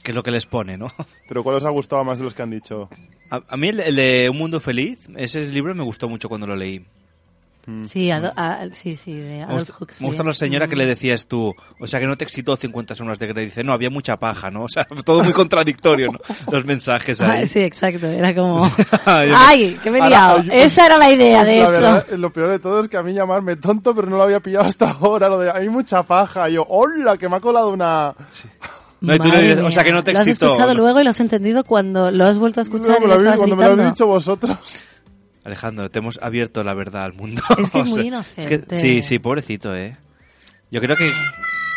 Que es lo que les pone, ¿no? Pero ¿cuál os ha gustado más de los que han dicho? A, a mí el, el de Un Mundo Feliz, ese libro me gustó mucho cuando lo leí. Sí, Ado- a- sí, sí, de Me Adolf Huxley. me gusta la señora que le Mm. decías tú, o sea, que no te excitó 50 sombras de Grey. Dice, no, había mucha paja, ¿no? O sea, todo muy contradictorio, ¿no? Los mensajes ahí. Ah, sí, exacto, era como... Ay, ¡Ay, qué me he Ahora, liado! ay, Esa era la idea pues de la eso. verdad, lo peor de todo es que a mí llamarme tonto, pero no lo había pillado hasta ahora. Lo de hay mucha paja. Y yo, ¡hola! Que me ha colado una. No, y tú dices, o sea, que no te ¿Lo has excitó. escuchado ¿no? luego y lo has entendido cuando lo has vuelto a escuchar No, me y lo lo estabas cuando me lo gritando? habéis dicho vosotros. Alejandro, te hemos abierto la verdad al mundo. Es que es muy inocente. es que- sí, sí, pobrecito, ¿eh? Yo creo que...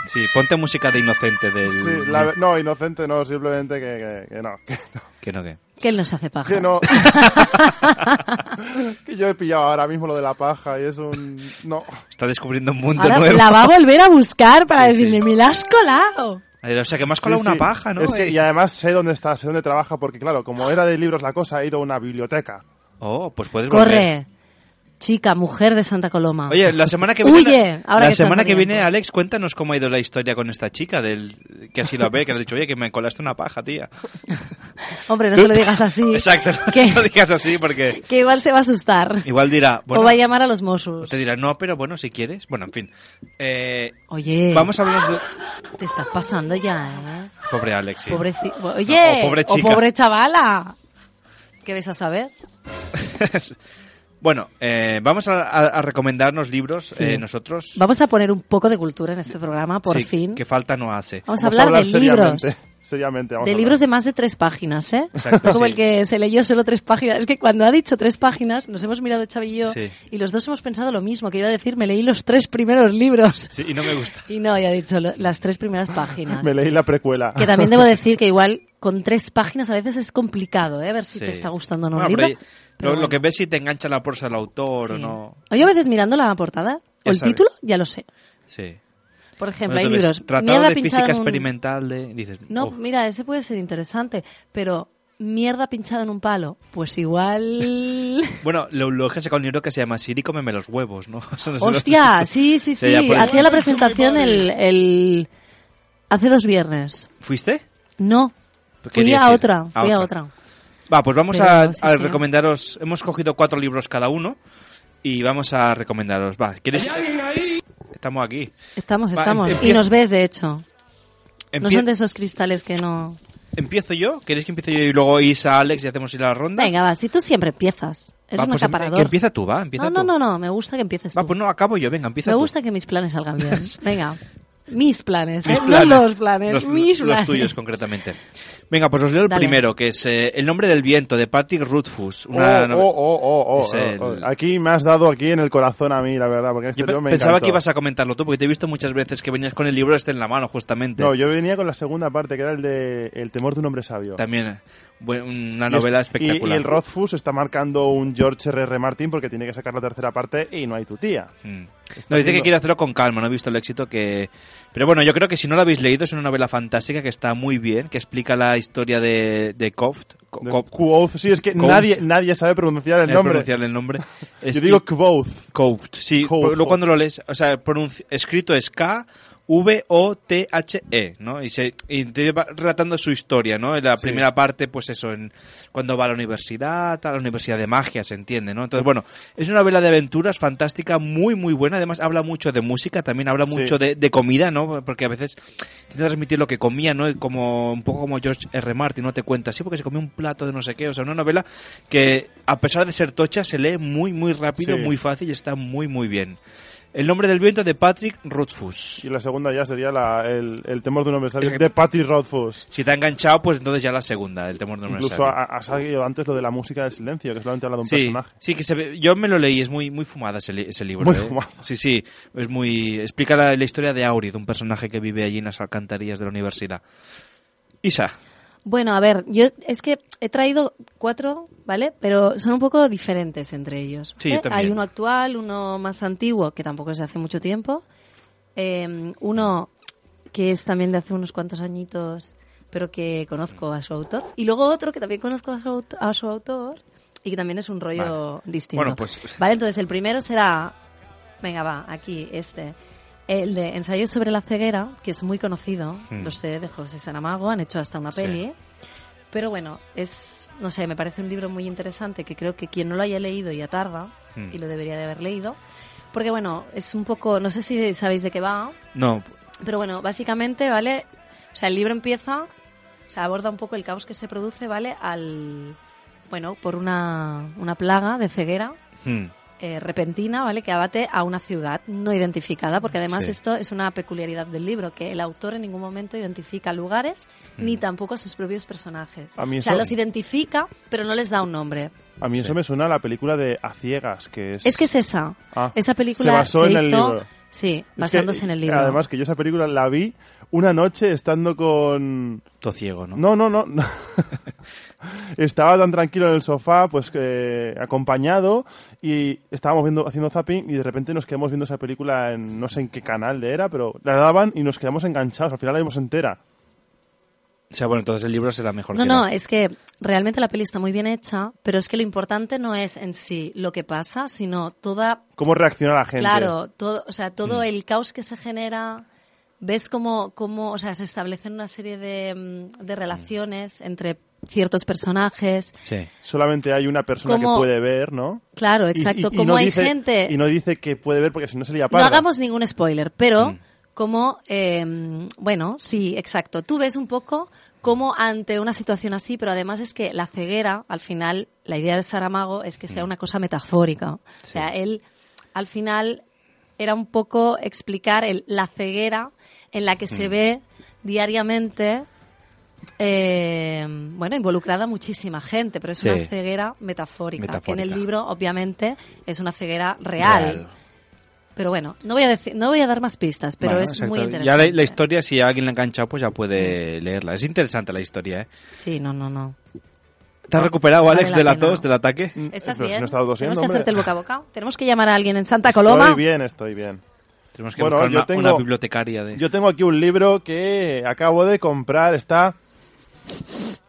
Sí, ponte música de inocente del... Sí, la- no, inocente no, simplemente que, que- que no. Que no. Que no, que... Que él no se hace paja. Que no. que yo he pillado ahora mismo lo de la paja y es un. No. Está descubriendo un mundo Ahora nuevo. la va a volver a buscar para Sí, sí. decirle, me la has colado. O sea, que más colado Sí, una paja, ¿no? Es que, Eh. y además sé dónde está, sé dónde trabaja, porque claro, como era de libros la cosa, he ido a una biblioteca. Oh, pues puedes volver. Corre, chica, mujer de Santa Coloma. Oye, la semana que viene... Huye, ahora la que semana que viene. Alex, cuéntanos cómo ha ido la historia con esta chica del que has ido a ver, que le has dicho, oye, que me colaste una paja, tía. Hombre, no se lo digas así. Exacto, no Que- lo digas así porque Que igual se va a asustar. igual dirá, bueno, o va a llamar a los Mossos. te dirá, no, pero bueno, si quieres. Bueno, en fin. Eh, Oye. Vamos a hablar de... Te estás pasando ya, ¿eh? Pobre Alex, sí. Pobreci- Oye, o pobre chica. pobre chavala. ¿Qué ves a saber? Bueno, eh, vamos a, a- a recomendarnos libros Sí. eh, nosotros. Vamos a poner un poco de cultura en este programa, por Sí, fin. Que falta no hace. Vamos a hablar de seriamente, libros. Seriamente, vamos De a libros de más de tres páginas, ¿eh? Exacto, Como sí. el que se leyó solo tres páginas. Es que cuando ha dicho tres páginas, nos hemos mirado Xavi y yo, Sí. y los dos hemos pensado lo mismo, que iba a decir, me leí los tres primeros libros. Sí, y no me gusta. Y no, ya ha dicho lo- las tres primeras páginas. Me leí la precuela. Que también debo decir que igual con tres páginas a veces es complicado, ¿eh? Ver si Sí. te está gustando o no Bueno, un pero libro. pero lo, lo bueno. que ves si te engancha la porsa del autor o no. Yo a veces mirando la portada, o el sabes. título, ya lo sé. Sí. Por ejemplo, hay ves libros. Tratado mierda de física un- experimental de... Dices, No, oh, mira, ese puede ser interesante, pero mierda pinchada en un palo, pues igual... Bueno, lo, lo que han sacado un libro que se llama Siri, cómeme los huevos, ¿no? Hostia, sí, sí, Sí, sí. Hacía la presentación el, el... hace dos viernes. ¿Fuiste? No, fui a otra, A fui a otra. otra. Va, pues vamos Pero a, sí, a sí. recomendaros. Hemos cogido cuatro libros cada uno y vamos a recomendaros. Va, ¿quieres? Estamos aquí. Estamos, Va, estamos. empie- Y nos ves, de hecho. No Empie- son de esos cristales que no... ¿Empiezo yo? ¿Queréis que empiece yo y luego Isa, Alex y hacemos ir a la ronda? Venga, va, si tú siempre empiezas. Eres Va, un pues em- acaparador. que empieza tú, va, empieza no, no, tú. no, no, me gusta que empieces Va, tú. pues no, acabo yo, venga, empieza me tú. gusta que mis planes salgan bien. Venga, mis planes, ¿eh? Mis no planes. los planes, Los, mis los planes. tuyos, concretamente. Venga, pues os leo el Dale. primero, que es eh, El nombre del viento, de Patrick Rothfuss. Oh, Una oh, oh, oh, oh, Es el- oh, oh. Aquí me has dado aquí en el corazón a mí, la verdad, porque este Yo me pensaba encantó. que ibas a comentarlo tú, porque te he visto muchas veces que venías con el libro este en la mano, justamente. No, yo venía con la segunda parte, que era el de El temor de un hombre sabio. También eh, una novela es- y- espectacular. Y, el Rothfuss está marcando un George R.R. Martin porque tiene que sacar la tercera parte y no hay tu tía. Mm. No, dice que quiere hacerlo con calma, no he visto el éxito que... Pero bueno, yo creo que si no lo habéis leído es una novela fantástica que está muy bien, que explica la historia de, de Koft. Co- Quoth, sí, es que nadie, nadie sabe pronunciar el Eh, nombre. pronunciarle el nombre. Yo digo Quoth. Quoth, sí. Quoth. luego cuando lo lees, o sea, escrito es K... V-O-T-H-E, ¿no? Y, se, y te va relatando su historia, ¿no? En la Sí. primera parte, pues eso, en, cuando va a la universidad, a la universidad de magia, se entiende, ¿no? Entonces, bueno, es una novela de aventuras fantástica, muy, muy buena. Además, habla mucho de música, también habla Sí. mucho de, de comida, ¿no? Porque a veces intenta transmitir lo que comía, ¿no? Y Como, un poco como George R. Martin, ¿no? Te cuenta, sí, porque se comió un plato de no sé qué. O sea, una novela que, a pesar de ser tocha, se lee muy, muy rápido, Sí. muy fácil y está muy, muy bien. El nombre del viento de Patrick Rothfuss. Y la segunda ya sería la- el, el temor de un que- de Patty Rothfuss. Si te ha enganchado, pues entonces ya la segunda, el temor de un Incluso sabio. ha, ha salido antes lo de la música del silencio, que solamente habla de un Sí, personaje. sí, que se ve- yo me lo leí, es muy, muy fumada ese, ese libro. Muy ¿eh? fumada. Sí, sí, es muy... Explica la, la historia de Auri, de un personaje que vive allí en las alcantarillas de la universidad. Isa, Bueno, a ver, yo es que he traído cuatro, ¿vale? Pero son un poco diferentes entre ellos. Sí, también. Hay uno actual, uno más antiguo, que tampoco es de hace mucho tiempo. eh, uno que es también de hace unos cuantos añitos, pero que conozco a su autor. Y luego otro que también conozco a su, a su autor y que también es un rollo distinto. Bueno, pues- Vale, entonces el primero será, venga, va, aquí, este. El de Ensayos sobre la ceguera, que es muy conocido, Mm. lo sé, de José Saramago, han hecho hasta una Sí. peli. Pero bueno, es, no sé, me parece un libro muy interesante que creo que quien no lo haya leído ya tarda Mm. y lo debería de haber leído. Porque bueno, es un poco, no sé si sabéis de qué va, no, pero bueno, básicamente, ¿vale? O sea, el libro empieza, o sea, aborda un poco el caos que se produce, ¿vale? Al, bueno, por una, una plaga de ceguera hmm, eh, repentina, ¿vale? Que abate a una ciudad no identificada, porque además Sí. esto es una peculiaridad del libro, que el autor en ningún momento identifica lugares ni tampoco a sus propios personajes. Mm. A mí o sea, eso- los identifica, pero no les da un nombre. A mí eso me suena a la película de A Ciegas, que es... Es que es esa. Ah, esa película se basó en el hizo, libro. Sí, Es que, basándose en el libro. Además que yo esa película la vi una noche estando con... todo ciego, ¿no? No, no, no. no. Estaba tan tranquilo en el sofá, pues que acompañado y estábamos viendo haciendo zapping y de repente nos quedamos viendo esa película en no sé en qué canal de era, pero la daban y nos quedamos enganchados. Al final la vimos entera. O sea, bueno, entonces el libro será mejor No, que no, es que realmente la peli está muy bien hecha, pero es que lo importante no es en sí lo que pasa, sino toda ¿Cómo reacciona la gente? Claro, todo, o sea, todo Mm. el caos que se genera, ves cómo, cómo o sea, se establecen una serie de, mm, de relaciones entre ciertos personajes. Sí. Solamente hay una persona Como- que puede ver, ¿no? Claro, exacto. y- y como no hay dice- gente... Y no dice que puede ver porque si no sería No parda. hagamos ningún spoiler, pero Mm. como, eh, bueno, sí, exacto. Tú ves un poco como ante una situación así, pero además es que la ceguera, al final, la idea de Saramago es que sea una cosa metafórica. O sea, él, al final, era un poco explicar el- la ceguera en la que se Mm. ve diariamente, eh, bueno, involucrada muchísima gente, pero es Sí. una ceguera metafórica, que en el Metafórica. libro, obviamente, es una ceguera real. Real. Pero bueno, no voy a decir, no voy a dar más pistas, pero Bueno, es exacto. muy Ya interesante. la, la historia, si alguien la ha enganchado, pues ya puede leerla. Es interesante la historia, ¿eh? Sí, no, no, no. ¿Te has recuperado, vale Alex, la de la tos, del ataque? ¿Estás Pero si bien? no he estado tosiendo, Tenemos que hacerte el boca a boca. Tenemos que llamar a alguien en Santa Coloma. Estoy bien, estoy bien. Tenemos que buscar una- una bibliotecaria de- Yo tengo aquí un libro que acabo de comprar, está...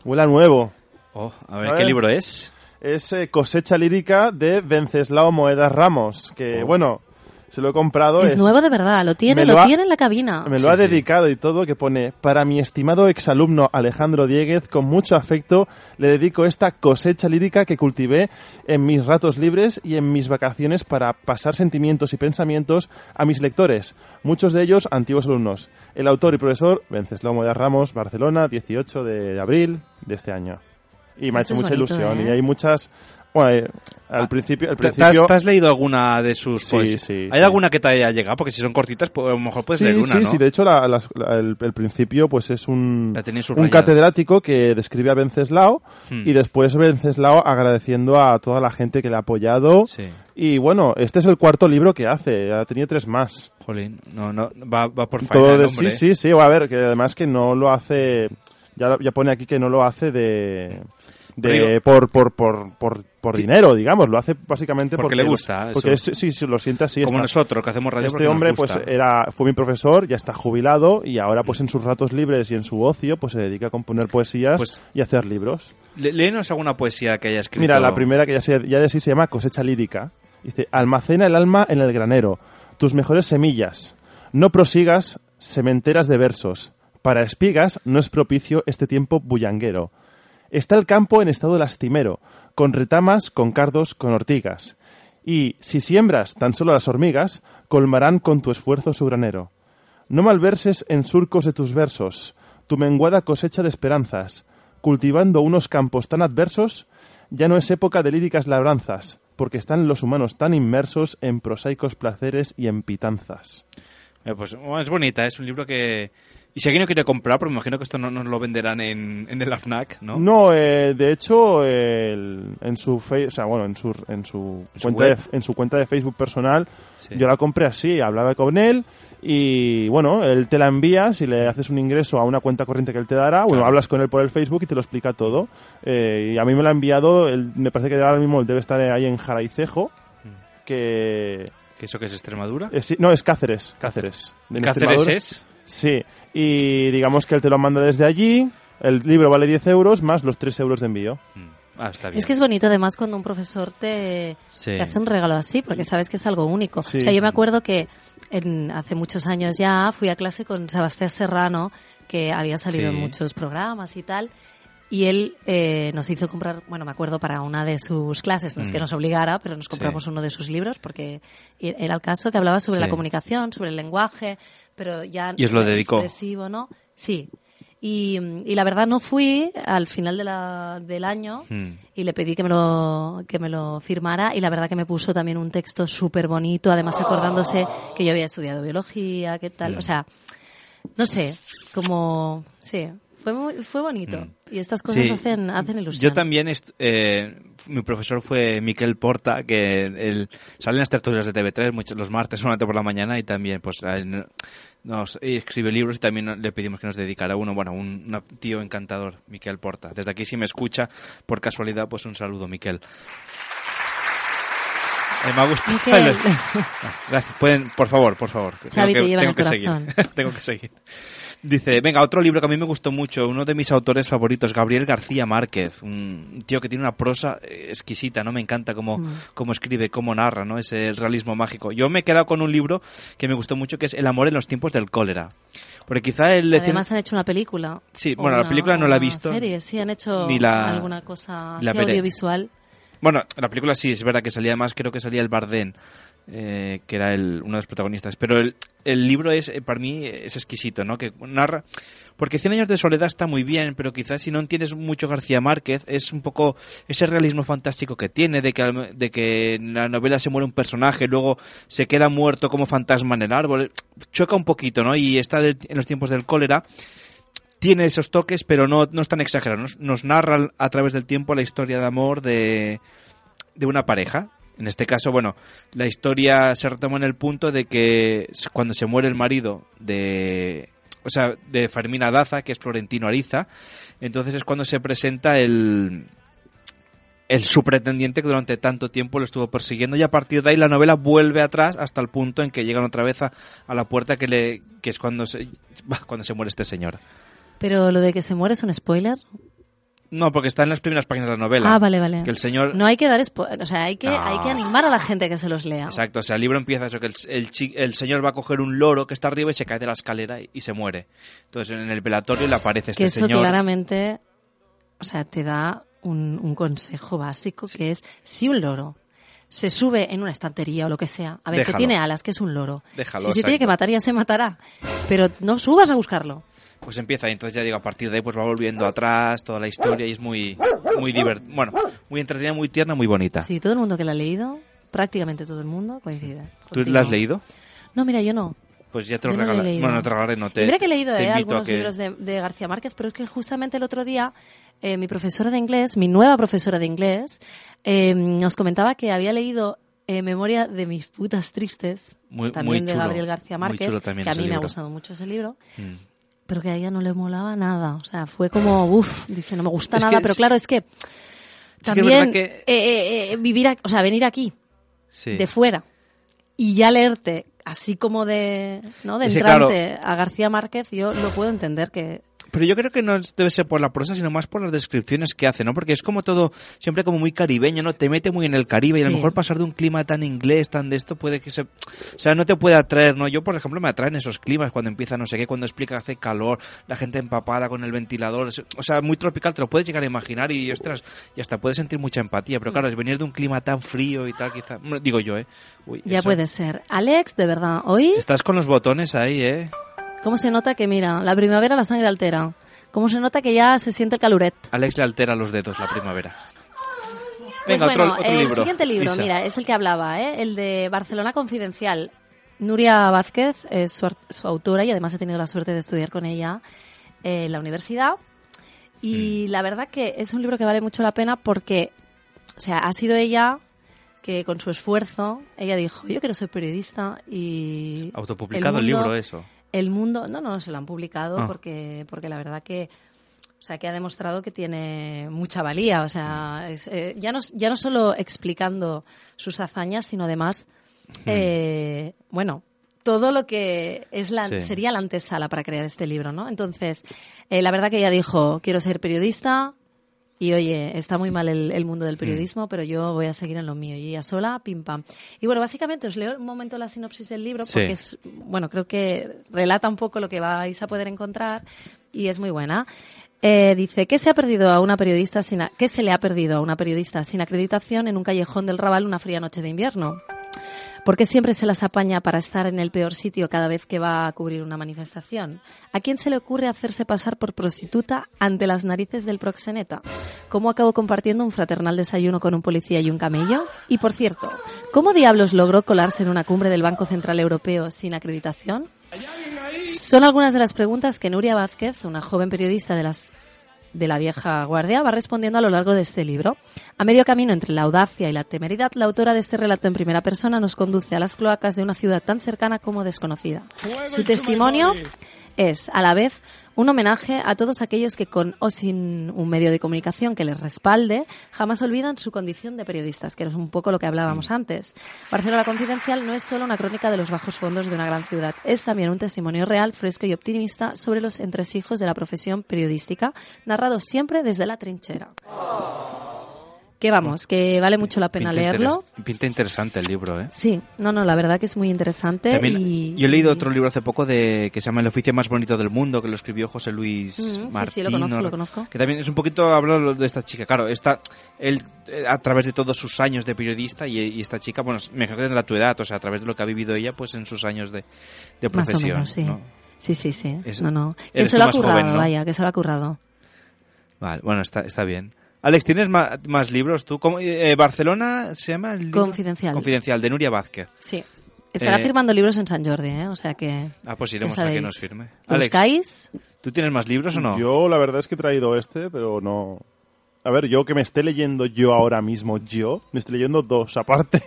Huele a nuevo. Oh, a ver, ¿Sabes? ¿qué libro es? Es eh, Cosecha Lírica de Venceslao Moedas Ramos, que Oh. bueno, se lo he comprado. Es nuevo de verdad, lo tiene, lo, lo ha- tiene en la cabina. Me lo ha dedicado y todo, que pone, para mi estimado exalumno Alejandro Dieguez, con mucho afecto le dedico esta cosecha lírica que cultivé en mis ratos libres y en mis vacaciones para pasar sentimientos y pensamientos a mis lectores, muchos de ellos antiguos alumnos. El autor y profesor, Venceslao Moedas Ramos, Barcelona, 18 de abril de este año. Y me ha hecho mucha bonito, ilusión. ¿eh? Y hay muchas... Bueno, eh, al principio... Al ¿Te- te has- principio ¿Te has leído alguna de sus Sí, poesías? sí, ¿Hay sí. alguna que te haya llegado? Porque si son cortitas, pues a lo mejor puedes leer una, sí, ¿no? sí. De hecho, la- las- la- el, el principio pues es un, La un catedrático que describe a Venceslao Hmm. y después Venceslao agradeciendo a toda la gente que le ha apoyado. Sí. Y bueno, este es el cuarto libro que hace. Ha tenido tres más. Jolín, no, no, va, va por Todo el de- hombre, sí, sí, sí. A ver, que además que no lo hace... Ya, ya pone aquí que no lo hace de... de por, por, por, por, por dinero, digamos. Lo hace básicamente Porque porque, le gusta, Porque eso. es- sí, sí, lo siente así. Como está. nosotros, que hacemos radio Este nos hombre gusta. pues era fue mi profesor, ya está jubilado y ahora pues en sus ratos libres y en su ocio pues se dedica a componer poesías Pues y a hacer libros. Le- Léenos alguna poesía que haya escrito. Mira, la primera que ya, se, ya de sí se llama Cosecha lírica. Dice, almacena el alma en el granero, tus mejores semillas. No prosigas sementeras de versos. Para espigas no es propicio este tiempo bullanguero. Está el campo en estado lastimero, con retamas, con cardos, con ortigas. Y si siembras tan solo las hormigas, colmarán con tu esfuerzo su granero. No malverses en surcos de tus versos tu menguada cosecha de esperanzas. Cultivando unos campos tan adversos, ya no es época de líricas labranzas, porque están los humanos tan inmersos en prosaicos placeres y en pitanzas. Eh, pues es bonita, es un libro que... Y si alguien no quiere comprar, porque me imagino que esto no nos lo venderán en, en el AFNAC, ¿no? No, eh, de hecho, el- en su fe- o sea, bueno, en su, en su ¿En su cuenta de, en su cuenta de Facebook personal, Sí. yo la compré así, hablaba con él y bueno, él te la envía si le haces un ingreso a una cuenta corriente que él te dará, bueno, hablas con él por el Facebook y te lo explica todo. Eh, y a mí me lo ha enviado, él, me parece que ahora mismo debe estar ahí en Jaraicejo, que ¿Que eso que es Extremadura? eh, sí, no, es Cáceres. Cáceres. ¿Cáceres Extremadura. es? Sí. Y digamos que él te lo manda desde allí. El libro vale 10 euros más los 3 euros de envío. Ah, está bien. Es que es bonito además cuando un profesor te, Sí. te hace un regalo así, porque sabes que es algo único. Sí. O sea, yo me acuerdo que en, hace muchos años ya fui a clase con Sebastián Serrano, que había salido Sí. en muchos programas y tal. Y él eh, nos hizo comprar, bueno, me acuerdo para una de sus clases, no es que Mm. nos obligara, pero nos Sí. compramos uno de sus libros porque era el caso que hablaba sobre Sí. la comunicación, sobre el lenguaje, pero ya Y os lo dedicó. expresivo, ¿no? Sí. Y, y la verdad no fui al final de la- del año Mm. y le pedí que me lo que me lo firmara y la verdad que me puso también un texto súper bonito, además acordándose que yo había estudiado biología, qué tal, Mm. o sea, no sé, como sí, fue muy- fue bonito Mm. y estas cosas Sí. hacen hacen ilusión. Yo también, eh, mi profesor fue Miquel Porta, que él sale en las tertulias de TV3 muchos, los martes solamente por la mañana y también pues nos escribe libros y también le pedimos que nos dedicara uno, bueno, un, un tío encantador, Miquel Porta. Desde aquí si me escucha, por casualidad, pues un saludo, Miquel. Eh, me ha gustado. Gracias. Pueden, por favor, por favor. Xavi tengo te lleva en el tengo que seguir. tengo que seguir. Dice, venga, otro libro que a mí me gustó mucho, uno de mis autores favoritos, Gabriel García Márquez, un tío que tiene una prosa eh, exquisita, ¿no? Me encanta cómo, Mm. cómo escribe, cómo narra, ¿no? Ese el realismo mágico. Yo me he quedado con un libro que me gustó mucho, que es El amor en los tiempos del cólera. Porque quizá él... Además han hecho una película. Sí, bueno, la película no la he visto. Serie, sí, han hecho Ni la- alguna cosa la así audiovisual. Bueno, la película sí, es verdad que salía más, creo que salía el Bardén. Eh, que era el, uno de los protagonistas. Pero el, el libro es, eh, para mí, es exquisito, ¿no? Que narra... Porque Cien años de soledad está muy bien, pero quizás si no entiendes mucho García Márquez, es un poco ese realismo fantástico que tiene, de que, de que en la novela se muere un personaje, luego se queda muerto como fantasma en el árbol. Choca un poquito, ¿no? Y está de- en los tiempos del cólera tiene esos toques, pero no, no es tan exagerado. Nos, nos narra a través del tiempo la historia de amor de, de una pareja. En este caso, bueno, la historia se retoma en el punto de que cuando se muere el marido de, o sea, de Fermina Daza, que es Florentino Ariza, entonces es cuando se presenta el, el su pretendiente que durante tanto tiempo lo estuvo persiguiendo y a partir de ahí la novela vuelve atrás hasta el punto en que llegan otra vez a, a la puerta que le que es cuando se cuando se muere este señor. Pero lo de que se muere es un spoiler. No, porque está en las primeras páginas de la novela. Ah, vale, vale. Que el señor No hay que dar o sea, hay que, No. hay que animar a la gente a que se los lea. Exacto, o sea, el libro empieza eso, que el, el, el señor va a coger un loro que está arriba y se cae de la escalera y, y se muere. Entonces en el velatorio le aparece este que eso señor. claramente, o sea, te da un, un consejo básico que es si un loro se sube en una estantería o lo que sea, a ver, Déjalo. que tiene alas, que es un loro. Déjalo, si se tiene que matar ya se matará, pero no subas a buscarlo. Pues empieza y entonces ya digo, a partir de ahí pues va volviendo atrás toda la historia y es muy muy divert bueno, muy entretenida, muy tierna, muy bonita. Sí, todo el mundo que la ha leído, prácticamente todo el mundo coincide. ¿Tú contigo. la has leído? No, mira, yo no. Pues ya te lo no regalaré. bueno, no te regalaré, no te. Y mira que he leído eh, algunos que- libros de, de García Márquez, pero es que justamente el otro día eh, mi profesora de inglés, mi nueva profesora de inglés, eh, nos comentaba que había leído eh, Memoria de mis putas tristes, Muy- también muy de chulo, Gabriel García Márquez, que a mí me ha libro. gustado mucho ese libro. Mm. Pero que a ella no le molaba nada. O sea, fue como, uff, dice, no me gusta Es nada. que Pero claro, es que que es también que- eh, eh, eh, vivir, a- o sea, venir aquí, Sí. de fuera, y ya leerte así como de, ¿no? de entrante a García Márquez, yo lo puedo entender que Pero yo creo que no debe ser por la prosa, sino más por las descripciones que hace, ¿no? Porque es como todo, siempre como muy caribeño, ¿no? Te mete muy en el Caribe y a lo Sí. mejor pasar de un clima tan inglés, tan de esto, puede que se... O sea, no te puede atraer, ¿no? Yo, por ejemplo, me atraen esos climas cuando empieza no sé qué, cuando explica que hace calor, la gente empapada con el ventilador, o sea, muy tropical, te lo puedes llegar a imaginar y, ostras, y hasta puedes sentir mucha empatía. Pero claro, es venir de un clima tan frío y tal, quizá... Digo yo, ¿eh? Uy, ya puede ser. Alex, de verdad, hoy, Estás con los botones ahí, ¿eh? ¿Cómo se nota que, mira, la primavera la sangre altera? ¿Cómo se nota que ya se siente el caluret? Alex le altera los dedos la primavera. Pues Venga, bueno, otro, otro el libro. siguiente libro, mira, es el que hablaba, ¿eh? el de Barcelona Confidencial. Nuria Vázquez es su, autora y además he tenido la suerte de estudiar con ella en la universidad. Mm. Y la verdad que es un libro que vale mucho la pena porque, o sea, ha sido ella que con su esfuerzo, ella dijo, yo quiero ser periodista y... Autopublicado el, mundo- libro, eso. El mundo, no, no, se lo han publicado Ah. porque, porque la verdad que, o sea, que ha demostrado que tiene mucha valía. O sea, es, eh, ya, no, ya no solo explicando sus hazañas, sino además, eh, bueno, todo lo que es la, Sí. sería la antesala para crear este libro, ¿no? Entonces, eh, la verdad que ella dijo, quiero ser periodista y oye, está muy mal el, el mundo del periodismo, pero yo voy a seguir en lo mío. Y ella sola, pim pam. Y bueno, básicamente os leo un momento la sinopsis del libro Sí. porque es, bueno, creo que relata un poco lo que vais a poder encontrar y es muy buena. Eh, dice, ¿qué se ha perdido a una periodista sin a- ¿qué se le ha perdido a una periodista sin acreditación en un callejón del Raval una fría noche de invierno? ¿Por qué siempre se las apaña para estar en el peor sitio cada vez que va a cubrir una manifestación? ¿A quién se le ocurre hacerse pasar por prostituta ante las narices del proxeneta? ¿Cómo acabó compartiendo un fraternal desayuno con un policía y un camello? Y por cierto, ¿cómo diablos logró colarse en una cumbre del Banco Central Europeo sin acreditación? Son algunas de las preguntas que Nuria Vázquez, una joven periodista de las de la vieja guardia, va respondiendo a lo largo de este libro. A medio camino entre la audacia y la temeridad, la autora de este relato en primera persona nos conduce a las cloacas de una ciudad tan cercana como desconocida. Su testimonio es, a la vez, un homenaje a todos aquellos que, con o sin un medio de comunicación que les respalde, jamás olvidan su condición de periodistas, que es un poco lo que hablábamos antes. Barcelona Confidencial no es solo una crónica de los bajos fondos de una gran ciudad, es también un testimonio real, fresco y optimista sobre los entresijos de la profesión periodística, narrado siempre desde la trinchera. Que vamos, que vale mucho la pena Pinta leerlo. interes- Pinta interesante el libro, ¿eh? Sí, no, no, la verdad que es muy interesante. También, y... Yo he leído otro libro hace poco de que se llama El oficio más bonito del mundo, que lo escribió José Luis Mm, sí, sí, lo conozco, ¿no? lo conozco. Que también es un poquito hablar de esta chica. Claro, esta, él, eh, a través de todos sus años de periodista y, y esta chica, bueno, me imagino que tendrá tu edad, o sea, a través de lo que ha vivido ella, pues en sus años de, de Más o profesión. menos, sí. ¿no? Sí, sí, sí. Es- no, no. Que se lo ha currado, joven, ¿no? vaya, que se lo ha currado. Vale, bueno, está, está bien. Alex, ¿tienes ma- más, libros tú? ¿Cómo- eh, Barcelona se llama el libro? Confidencial. Confidencial, de Nuria Vázquez. Sí. Estará Eh, firmando libros en San Jordi, ¿eh? O sea que... Ah, pues iremos a que nos firme. ¿Lo Alex, buscáis? ¿tú tienes más libros o no? Yo la verdad es que he traído este, pero no... A ver, yo que me esté leyendo yo ahora mismo, yo, me estoy leyendo dos aparte.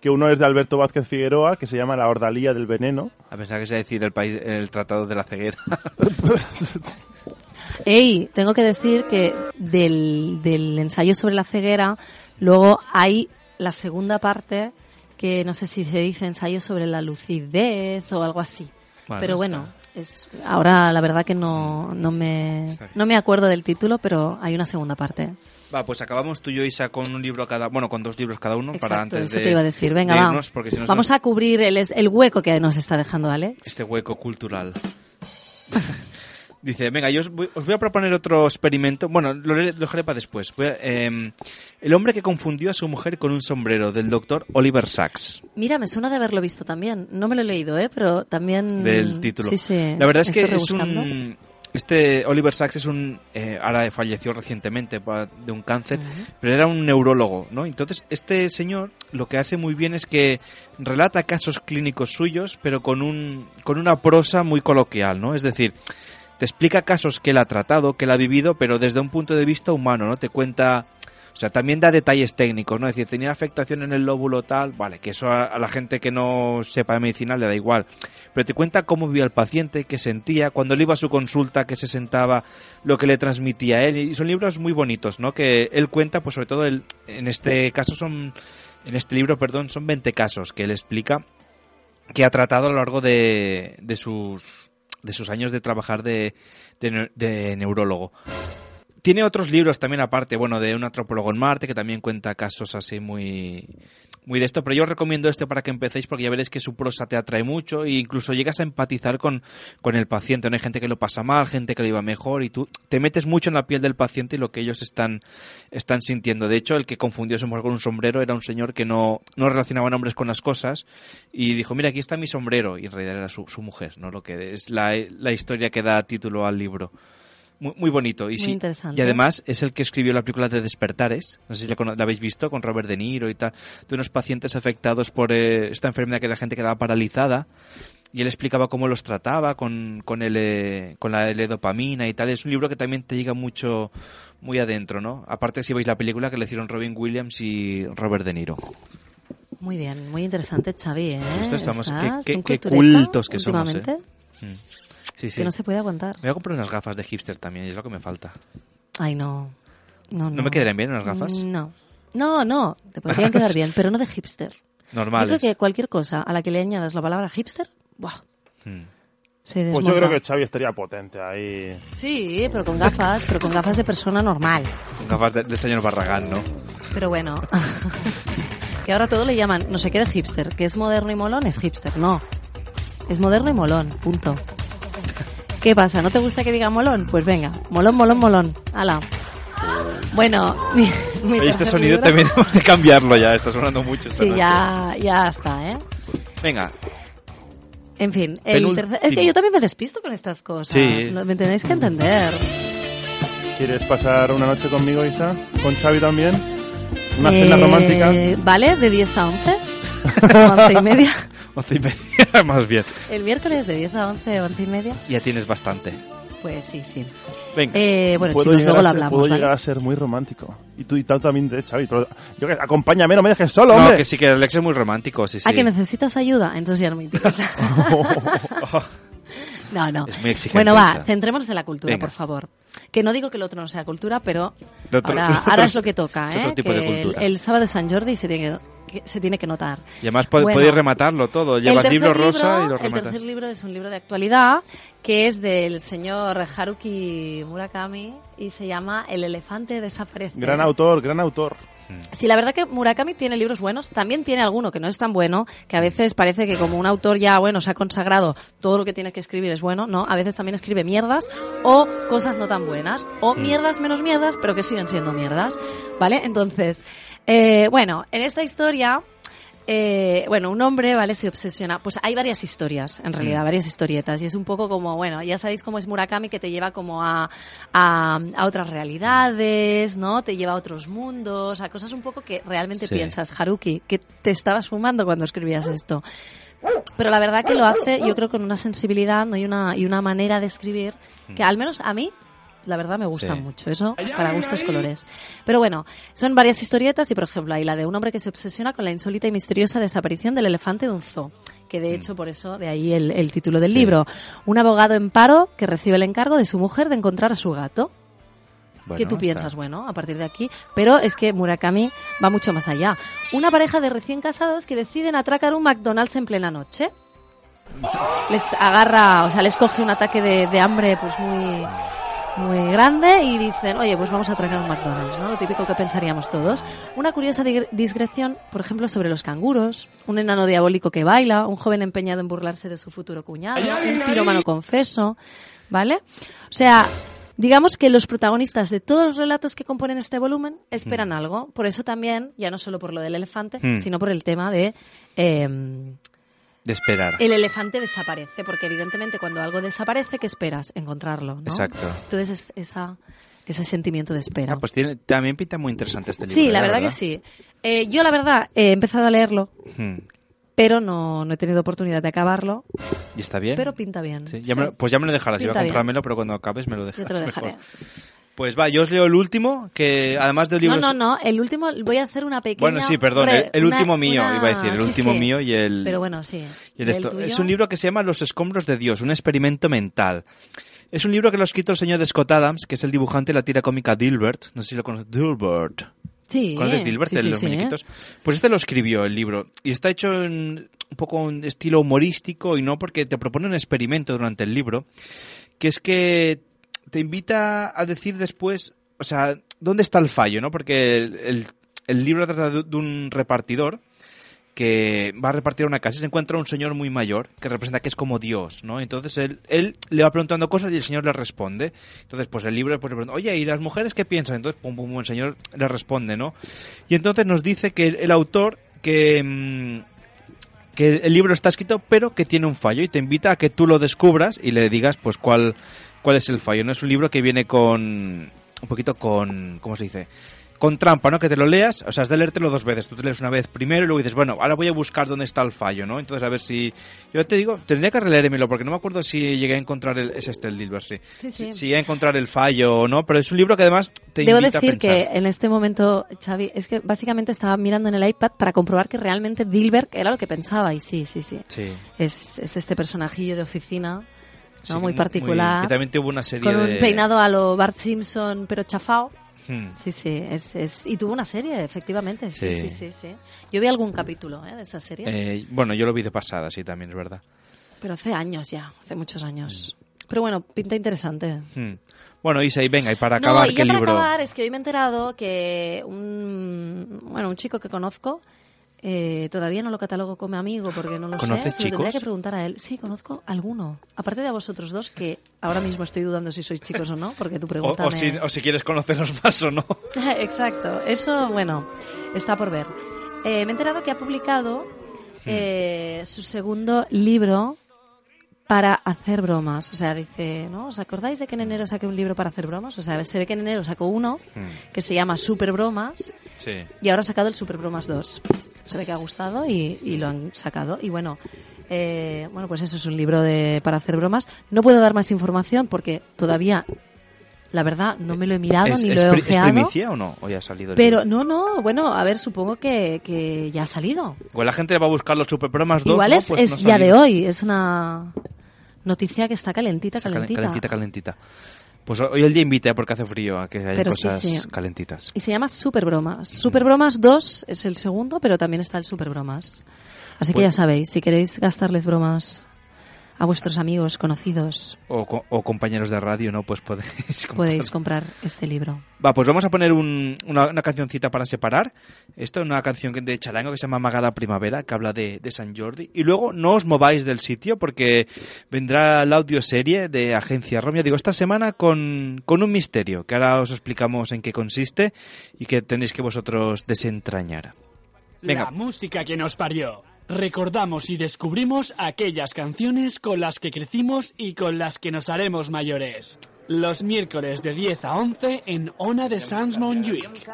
Que uno es de Alberto Vázquez Figueroa, que se llama La Ordalía del Veneno. A pesar que se decir el país, el tratado de la ceguera. Ey, tengo que decir que del, del ensayo sobre la ceguera, luego hay la segunda parte que no sé si se dice ensayo sobre la lucidez o algo así. Bueno, pero está. bueno, es ahora la verdad que no, no me no me acuerdo del título, pero hay una segunda parte. Va, pues acabamos tú y yo, Isa, con un libro cada... Bueno, con dos libros cada uno para Exacto, antes eso de te iba a decir. Venga, de irnos, porque si no se Vamos nos- a cubrir el, el hueco que nos está dejando Alex. Este hueco cultural. Dice, venga, yo os voy, os voy a proponer otro experimento. Bueno, lo, lo dejaré para después. A- em, el hombre que confundió a su mujer con un sombrero, del doctor Oliver Sacks. Mira, me suena de haberlo visto también. No me lo he leído, ¿eh? Pero también... del título. Sí, sí. La verdad es que es un... Este Oliver Sacks es un... eh, ahora falleció recientemente de un cáncer, pero era un neurólogo, ¿no? Entonces, este señor lo que hace muy bien es que relata casos clínicos suyos, pero con, un, con una prosa muy coloquial, ¿no? Es decir, te explica casos que él ha tratado, que él ha vivido, pero desde un punto de vista humano, ¿no? Te cuenta... Sea, también da detalles técnicos, ¿no? Es decir, tenía afectación en el lóbulo tal, vale, que eso a, a la gente que no sepa de medicina le da igual. Pero te cuenta cómo vivía el paciente, qué sentía, cuando él iba a su consulta, qué se sentaba, lo que le transmitía a él. Y son libros muy bonitos, ¿no? Que él cuenta, pues sobre todo, él, en este caso son, en este libro, perdón, son 20 casos que él explica que ha tratado a lo largo de, de sus de sus años de trabajar de, de de neurólogo. Tiene otros libros también aparte, bueno, de un antropólogo en Marte, que también cuenta casos así muy, muy de esto, pero yo os recomiendo este para que empecéis porque ya veréis que su prosa te atrae mucho e incluso llegas a empatizar con, con el paciente. Hay gente que lo pasa mal, gente que lo iba mejor y tú te metes mucho en la piel del paciente y lo que ellos están, están sintiendo. De hecho, el que confundió su mujer con un sombrero era un señor que no, no relacionaba nombres con las cosas y dijo, mira, aquí está mi sombrero y en realidad era su, su mujer, ¿no? Lo que es la, la historia que da título al libro. Muy, muy bonito. Y, Muy sí, interesante. y además es el que escribió la película de Despertares. No sé si la, la habéis visto con Robert De Niro y tal. De unos pacientes afectados por eh, esta enfermedad que la gente quedaba paralizada. Y él explicaba cómo los trataba con, con, el, eh, con la L-dopamina y tal. Es un libro que también te llega mucho muy adentro, ¿no? Aparte si veis la película que le hicieron Robin Williams y Robert De Niro. Muy bien, muy interesante, Xavi, ¿eh? Esto estamos- qué- Estás qué- un qué cultureta cultos que somos, ¿eh? Mm. Sí, sí. Que no se puede aguantar. Me voy a comprar unas gafas de hipster también, es lo que me falta. Ay, no. No, no. ¿No me quedarían bien unas gafas? No. No, No, te podrían quedar bien, pero no de hipster. Normales. Yo creo que cualquier cosa a la que le añadas la palabra hipster, ¡buah! Hmm. Se Pues yo creo que Xavi estaría potente ahí. Sí, pero con gafas, pero con gafas de persona normal. Con gafas de- del señor Barragán, ¿no? Pero bueno. que ahora todo le llaman no sé qué de hipster. Que es moderno y molón, es hipster. No. Es moderno y molón. Punto. ¿Qué pasa? ¿No te gusta que diga molón? Pues venga. Molón, molón, molón. Hala. Bueno, mi, mi Oye, este sonido libro- también hemos de cambiarlo ya, está sonando mucho esta Sí, noche. ya, ya está, ¿eh? Venga, En fin, el tercer- es que yo también me despisto con estas cosas. Sí. No- Me tenéis que entender. ¿Quieres pasar una noche conmigo, Isa? ¿Con Xavi también? ¿Una Eh, cena romántica? Vale, de 10 a 11. 11 y media. once y media, más bien. El miércoles de 10 a 11, 11 y media. Ya tienes bastante. Pues sí, sí. Venga. Eh, bueno, Puedo chicos, llegar luego lo a ser- hablamos, Puedo ¿vale? llegar a ser muy romántico. Y tú y tal también, de Xavi. pero yo que acompáñame, no me dejes solo, No, hombre. que sí, que Alex es muy romántico, sí, sí. ¿A que necesitas ayuda? Entonces ya no me interesa. no, no. Es muy exigente, Bueno, va, Isa. centrémonos en la cultura, Venga. por favor. Que no digo que el otro no sea cultura, pero otro- ahora, ahora es lo que toca, es ¿eh? otro tipo que de cultura. El, el sábado de San Jordi se tiene que que se tiene que notar. Y además Bueno, podéis rematarlo todo. el Llevas libro rosa libro- y lo El rematas. tercer libro es un libro de actualidad que es del señor Haruki Murakami y se llama El elefante desaparece. Gran autor, gran autor. Sí, la verdad que Murakami tiene libros buenos, también tiene alguno que no es tan bueno, que a veces parece que como un autor ya, bueno, se ha consagrado, todo lo que tiene que escribir es bueno, ¿no? A veces también escribe mierdas o cosas no tan buenas, o mierdas menos mierdas, pero que siguen siendo mierdas, ¿vale? Entonces, eh, bueno, en esta historia... eh, bueno, un hombre, ¿vale? Se obsesiona. Pues hay varias historias, en realidad, Mm. varias historietas. Y es un poco como, bueno, ya sabéis cómo es Murakami, que te lleva como a, a, a otras realidades, ¿no? Te lleva a otros mundos, a cosas un poco que realmente Sí. piensas, Haruki, que te estabas fumando cuando escribías esto. Pero la verdad que lo hace, yo creo, con una sensibilidad ¿no? y, una, y una manera de escribir que al menos a mí, la verdad, me gusta Sí. mucho. Eso, para gustos colores. Pero bueno, son varias historietas y, por ejemplo, hay la de un hombre que se obsesiona con la insólita y misteriosa desaparición del elefante de un zoo. Que de hecho, por eso, de ahí el, el título del Sí. libro. Un abogado en paro que recibe el encargo de su mujer de encontrar a su gato. Bueno, ¿Qué tú está- piensas? Bueno, a partir de aquí. Pero es que Murakami va mucho más allá. Una pareja de recién casados que deciden atracar un McDonald's en plena noche. Les agarra, o sea, les coge un ataque de, de hambre pues muy muy grande y dicen, oye, pues vamos a atracar un McDonald's, ¿no? Lo típico que pensaríamos todos. Una curiosa discreción, por ejemplo, sobre los canguros, un enano diabólico que baila, un joven empeñado en burlarse de su futuro cuñado, un pirómano confeso, ¿vale? O sea, digamos que los protagonistas de todos los relatos que componen este volumen esperan algo. Por eso también, ya no solo por lo del elefante, Mm. sino por el tema de... em, De esperar. el elefante desaparece, porque evidentemente cuando algo desaparece, ¿qué esperas? Encontrarlo, ¿no? Exacto. Entonces es esa, ese sentimiento de espera. Ah, pues tiene, también pinta muy interesante este libro. sí, ¿eh? la verdad, que sí. Eh, yo la verdad he empezado a leerlo, Hmm. pero no, no he tenido oportunidad de acabarlo, ¿Y está bien? pero pinta bien. Sí, ya me lo- pues ya me lo dejarás. Iba a bien. comprármelo, pero cuando acabes me lo dejas. Yo te lo mejor. Pues va, yo os leo el último, que además de No, libros... no, no, el último, voy a hacer una pequeña... Bueno, sí, perdón, el, el una- último mío, una- iba a decir, el sí, último sí. mío y el... Pero bueno, sí. y el ¿El esto- tuyo? es un libro que se llama Los escombros de Dios, un experimento mental. Es un libro que lo ha escrito el señor Scott Adams, que es el dibujante de la tira cómica Dilbert. No sé si lo conoces. Dilbert. Sí. ¿Conoces Dilbert, sí, de los sí. muñequitos? Pues este lo escribió, el libro. Y está hecho en un poco un estilo humorístico y no porque te propone un experimento durante el libro, que es que te invita a decir después, o sea, ¿dónde está el fallo? no Porque el, el- libro trata de, de un repartidor que va a repartir una casa y se encuentra un señor muy mayor que representa que es como Dios, ¿no? Entonces él, él le va preguntando cosas y el señor le responde. Entonces, pues el libro pues, le pregunta, oye, ¿y las mujeres qué piensan? Entonces, pum, pum, el señor le responde, ¿no? Y entonces nos dice que el, el autor que... mm, que el libro está escrito pero que tiene un fallo y te invita a que tú lo descubras y le digas pues cuál cuál es el fallo no es un libro que viene con un poquito con cómo se dice con trampa, ¿no? Que te lo leas, o sea, es de leértelo dos veces. Tú te lees una vez primero y luego dices, bueno, ahora voy a buscar dónde está el fallo, ¿no? Entonces, a ver si... Yo te digo, tendría que releérmelo porque no me acuerdo si llegué a encontrar el... Es este el Dilbert, sí. Sí, sí. Si, si llegué a encontrar el fallo o no, pero es un libro que además te Debo invita decir a pensar. que en este momento, Xavi, es que básicamente estaba mirando en el iPad para comprobar que realmente Dilbert era lo que pensaba. Y sí, sí, sí. Sí. Es, es este personajillo de oficina, ¿no? Sí, muy particular. que también tuvo una serie con de... un peinado a lo Bart Simpson, pero chafao. Hmm. Sí, sí, es, es- y tuvo una serie, efectivamente. Sí, Sí. sí, sí, sí. Yo vi algún capítulo ¿eh? de esa serie, Eh, bueno, yo lo vi de pasada, sí, también es verdad. pero hace años ya, hace muchos años. Pero bueno, pinta interesante. Hmm. Bueno, Isa, y venga, y para no, acabar, y ya ¿qué para libro? acabar es que hoy me he enterado que un, bueno, un chico que conozco, eh, todavía no lo catalogo como amigo porque no lo sé. ¿Conoces se lo tendría que preguntar a él. Sí, conozco alguno. Aparte de a vosotros dos, que ahora mismo estoy dudando si sois chicos o no, porque tu O, pregunta o me- si, o si quieres conocernos más o no. Exacto, eso, bueno, está por ver. Eh, me he enterado que ha publicado eh, su segundo libro para hacer bromas. O sea, dice, ¿no? ¿Os acordáis de que en enero saqué un libro para hacer bromas? O sea, se ve que en enero sacó uno que se llama Super Bromas Sí. y ahora ha sacado el Super Bromas 2. Se ve que ha gustado y, y lo han sacado. Y bueno, eh, bueno, pues eso es un libro de, para hacer bromas. No puedo dar más información porque todavía, la verdad, no me lo he mirado ¿Es, ni lo he pri- es ojeado. primicia o no? ¿O ya ha salido el Pero libro? no, no, bueno, a ver, supongo que, que ya ha salido. Igual la gente va a buscar los superprogramas 2, Igual ¿no? es, Pues es no ha ya de hoy, es una noticia que está calentita, calentita. calentita, calentita. Pues hoy el día invita porque hace frío a que haya Pero cosas sí. calentitas. Y se llama Super Bromas. Super Bromas 2 es el segundo, pero también está el Super Bromas. Así que Pues- ya sabéis, si queréis gastarles bromas a vuestros amigos, conocidos, O, co- o compañeros de radio, ¿no? Pues podéis comprar. podéis comprar este libro. Va, pues vamos a poner un- una, una cancioncita para separar. Esto es una canción de Chalango que se llama Magada Primavera, que habla de, de San Jordi. Y luego no os mováis del sitio porque vendrá la audioserie de Agencia Romeo. Digo, esta semana con, con un misterio, que ahora os explicamos en qué consiste y que tenéis que vosotros desentrañar. Venga. La música que nos parió. Recordamos y descubrimos aquellas canciones con las que crecimos y con las que nos haremos mayores. Los miércoles de 10 a 11 en Ona de Sans Montjuïc.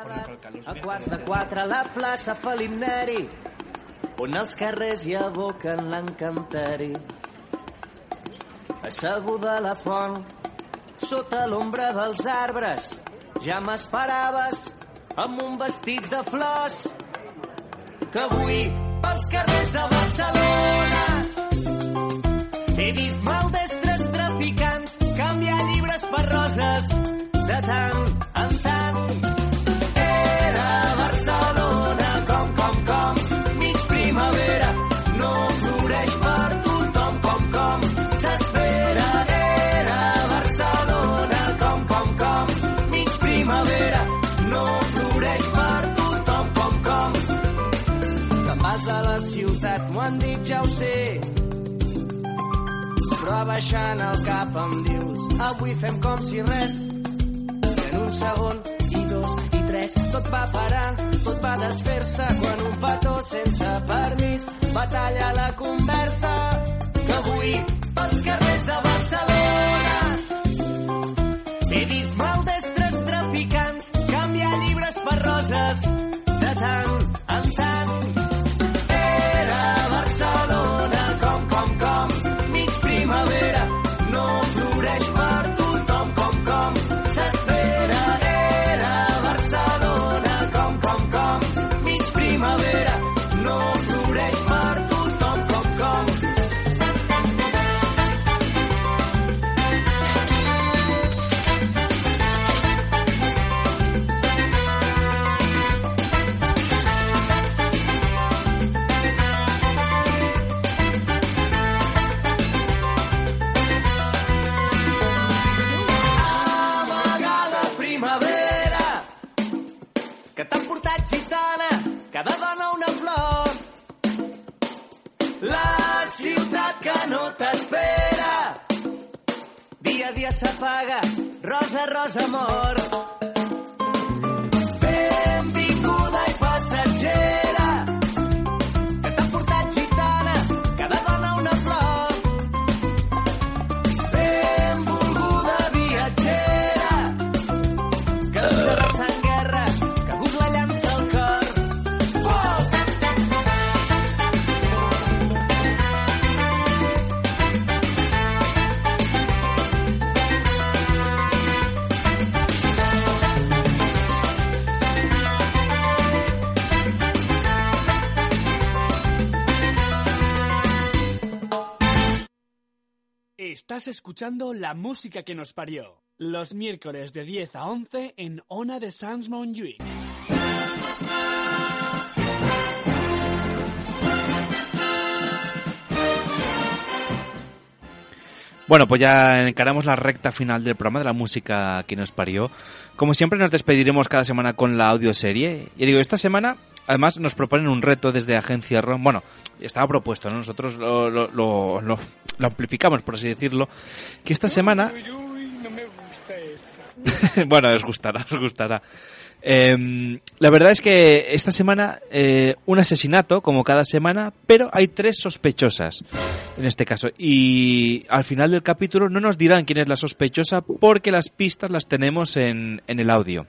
A quarts de quatre a la plaça Felip Neri, on els carrers hi aboquen l'encanteri. Asseguda a la font, sota l'ombra dels arbres, ja m'esperaves amb un vestit de flors que avui pels carrers de Barcelona he vist maldestres traficants canviar llibres per roses de tant. Han dit, ja ho sé, però abaixant el cap em dius avui fem com si res i en un segon i dos i tres tot va parar, tot va desfer-se quan un petó sense permís va tallar la conversa. Que avui pels carrers de rosa, rosa Escuchando la música que nos parió. Los miércoles de 10 a 11 en Ona de Sans Montjuïc. Bueno, pues ya encaramos la recta final del programa de la música que nos parió. Como siempre nos despediremos cada semana con la audioserie. Y digo, esta semana además nos proponen un reto desde Agencia ROM. Bueno, estaba propuesto, ¿no? Nosotros lo, lo, lo, amplificamos, por así decirlo. Que esta semana... bueno, os gustará, os gustará. Eh, la verdad es que esta semana eh, un asesinato, como cada semana, pero hay tres sospechosas en este caso. Y al final del capítulo no nos dirán quién es la sospechosa porque las pistas las tenemos en, en el audio.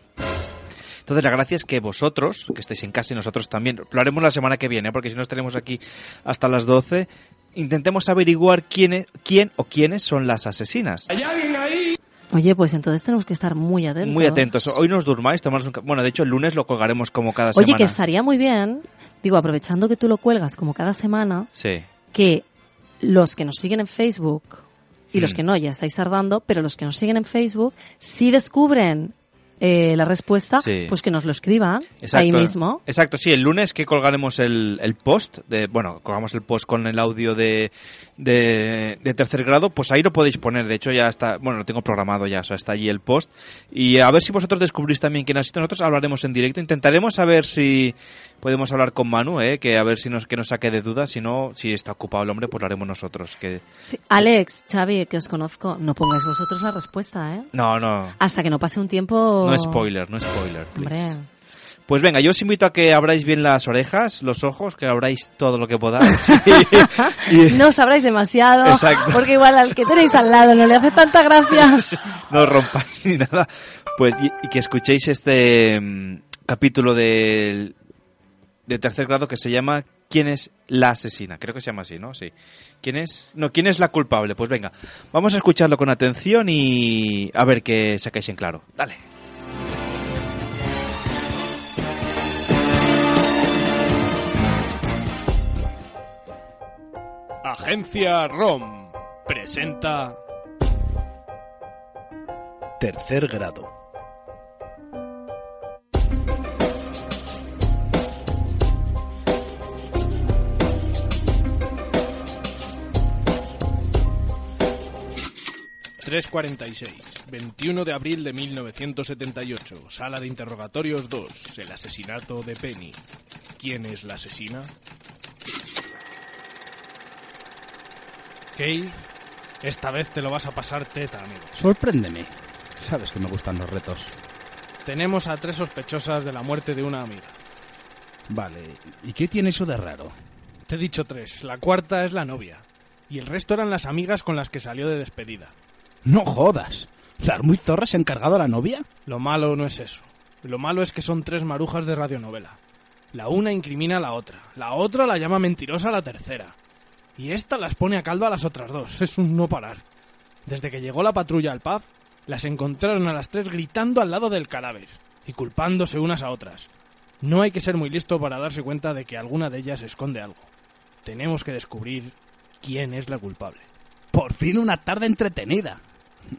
Entonces la gracia es que vosotros, que estáis en casa y nosotros también, lo haremos la semana que viene, porque si no estaremos aquí hasta las 12, intentemos averiguar quién, es- quién o quiénes son las asesinas. ¿Hay alguien ahí? Oye, pues entonces tenemos que estar muy atentos. Muy atentos. Hoy nos durmáis, tomaros un Bueno, de hecho el lunes lo colgaremos como cada Oye, semana. que estaría muy bien, digo, aprovechando que tú lo cuelgas como cada semana, Sí. que los que nos siguen en Facebook y Y los Mm. que no, ya estáis tardando, pero los que nos siguen en Facebook, si descubren eh, la respuesta, Sí. pues que nos lo escriban ahí mismo. Exacto, sí, el lunes que colgaremos el, el post, de, bueno, colgamos el post con el audio de, de, de tercer grado, pues ahí lo podéis poner, de hecho ya está, bueno, lo tengo programado ya, o sea, está allí el post, y a ver si vosotros descubrís también quién ha sido, nosotros hablaremos en directo, intentaremos saber si podemos hablar con Manu, eh, que a ver si nos, que nos saque de dudas, si no, si está ocupado el hombre, pues lo haremos nosotros, que... Sí, Alex, Xavi, que os conozco, no pongáis vosotros la respuesta, ¿eh? No, no, Hasta que no pase un tiempo... no spoiler, no spoiler, please. Hombre. Pues venga, yo os invito a que abráis bien las orejas, los ojos, que abráis todo lo que podáis. Y- No sabráis demasiado, Exacto. porque igual al que tenéis al lado no le hace tanta gracia. no os rompáis ni nada. Pues y, y que escuchéis este mm, capítulo del- de tercer grado que se llama ¿Quién es la asesina? Creo que se llama así, ¿no? Sí. ¿Quién es? No, ¿quién es la culpable? Pues venga, vamos a escucharlo con atención y a ver qué sacáis en claro. Dale. Agencia ROM presenta Tercer grado. ...346... 21 de abril de 1978... ...sala de interrogatorios 2... ...el asesinato de Penny... ¿Quién es la asesina? Keith... Esta vez te lo vas a pasar teta, amigo. Sorpréndeme. Sabes que me gustan los retos. Tenemos a tres sospechosas de la muerte de una amiga. Vale, ¿y qué tiene eso de raro? Te he dicho tres. La cuarta es la novia. Y el resto eran las amigas con las que salió de despedida. No jodas. ¿Las muy zorras se han cargado a la novia? Lo malo no es eso. Lo malo es que son tres marujas de radionovela. La una incrimina a la otra. La otra la llama mentirosa a la tercera. Y esta las pone a caldo a las otras dos. Es un no parar. Desde que llegó la patrulla al pub, las encontraron a las tres gritando al lado del cadáver y culpándose unas a otras. No hay que ser muy listo para darse cuenta de que alguna de ellas esconde algo. Tenemos que descubrir quién es la culpable. Por fin una tarde entretenida.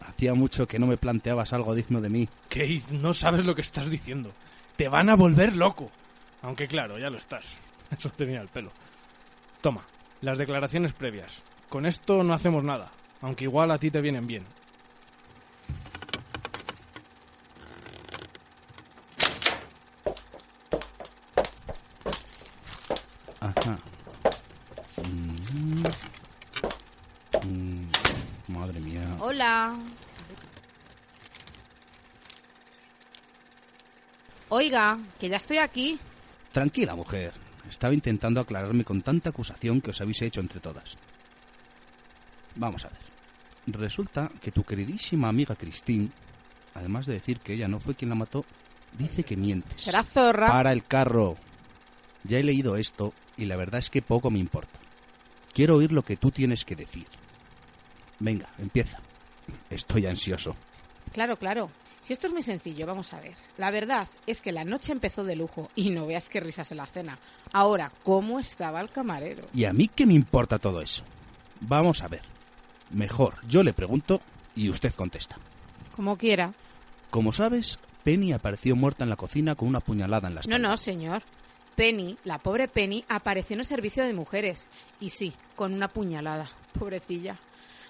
Hacía mucho que no me planteabas algo digno de mí. Keith, no sabes lo que estás diciendo. Te van a volver loco. Aunque claro, ya lo estás. Eso tenía el pelo. Toma, las declaraciones previas. Con esto no hacemos nada, aunque igual a ti te vienen bien. Ajá. Mm. Mm, Madre mía. Hola. Oiga, que ya estoy aquí. Tranquila, mujer. Estaba intentando aclararme con tanta acusación que os habéis hecho entre todas. Vamos a ver. Resulta que tu queridísima amiga Christine, además de decir que ella no fue quien la mató, dice que mientes. Será zorra. Para el carro. Ya he leído esto y la verdad es que poco me importa. Quiero oír lo que tú tienes que decir. Venga, empieza. Estoy ansioso. Claro, claro. Si esto es muy sencillo, vamos a ver. La verdad es que la noche empezó de lujo y no veas qué risas en la cena. Ahora, ¿cómo estaba el camarero? ¿Y a mí qué me importa todo eso? Vamos a ver. Mejor, yo le pregunto y usted contesta. Como quiera. Como sabes, Penny apareció muerta en la cocina con una puñalada en la No, espalda. no, señor. Penny, la pobre Penny, apareció en el servicio de mujeres. Y sí, con una puñalada. Pobrecilla.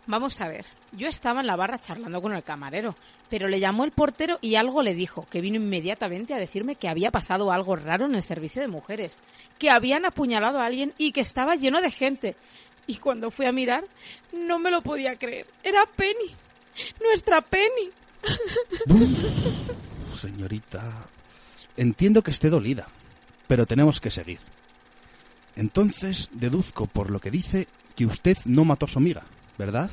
Vamos a ver. Yo estaba en la barra charlando con el camarero, pero le llamó el portero y algo le dijo, que vino inmediatamente a decirme que había pasado algo raro en el servicio de mujeres, que habían apuñalado a alguien y que estaba lleno de gente. Y cuando fui a mirar, no me lo podía creer. Era Penny. Nuestra Penny. Señorita, entiendo que esté dolida, pero tenemos que seguir. Entonces, deduzco por lo que dice que usted no mató a su amiga, ¿verdad?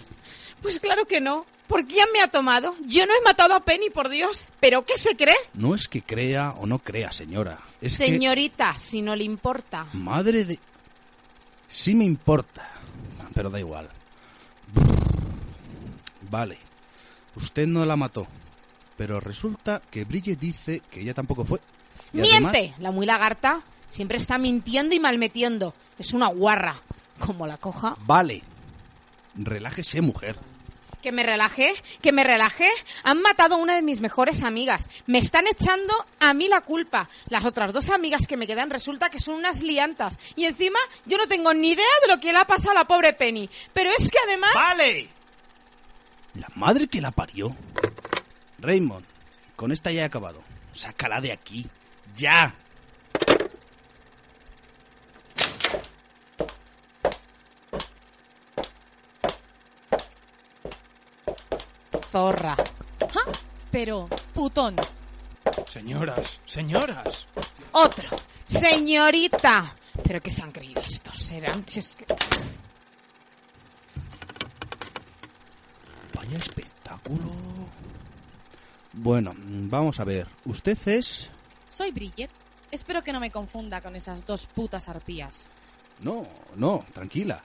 Pues claro que no. ¿Por quién me ha tomado? Yo no he matado a Penny, por Dios. ¿Pero qué se cree? No es que crea o no crea, señora. Es que... Señorita, si no le importa. Madre de... Sí me importa, pero da igual. Vale, usted no la mató, pero resulta que Bridget dice que ella tampoco fue. Y ¡Miente! además- La muy lagarta siempre está mintiendo y malmetiendo. Es una guarra. Como la coja. Vale, relájese, mujer. Que me relajé, que me relajé. Han matado a una de mis mejores amigas. Me están echando a mí la culpa. Las otras dos amigas que me quedan resulta que son unas liantas. Y encima yo no tengo ni idea de lo que le ha pasado a la pobre Penny. Pero es que además... ¡Vale! La madre que la parió. Raymond, con esta ya he acabado. Sácala de aquí. ¡Ya! Zorra. Pero, putón. Señoras, señoras. Otro. Señorita. Pero que se han creído estos. Serán... si es que- Vaya espectáculo. Bueno, vamos a ver. Usted es... Soy Bridget. Espero que no me confunda con esas dos putas arpías. No, no, tranquila.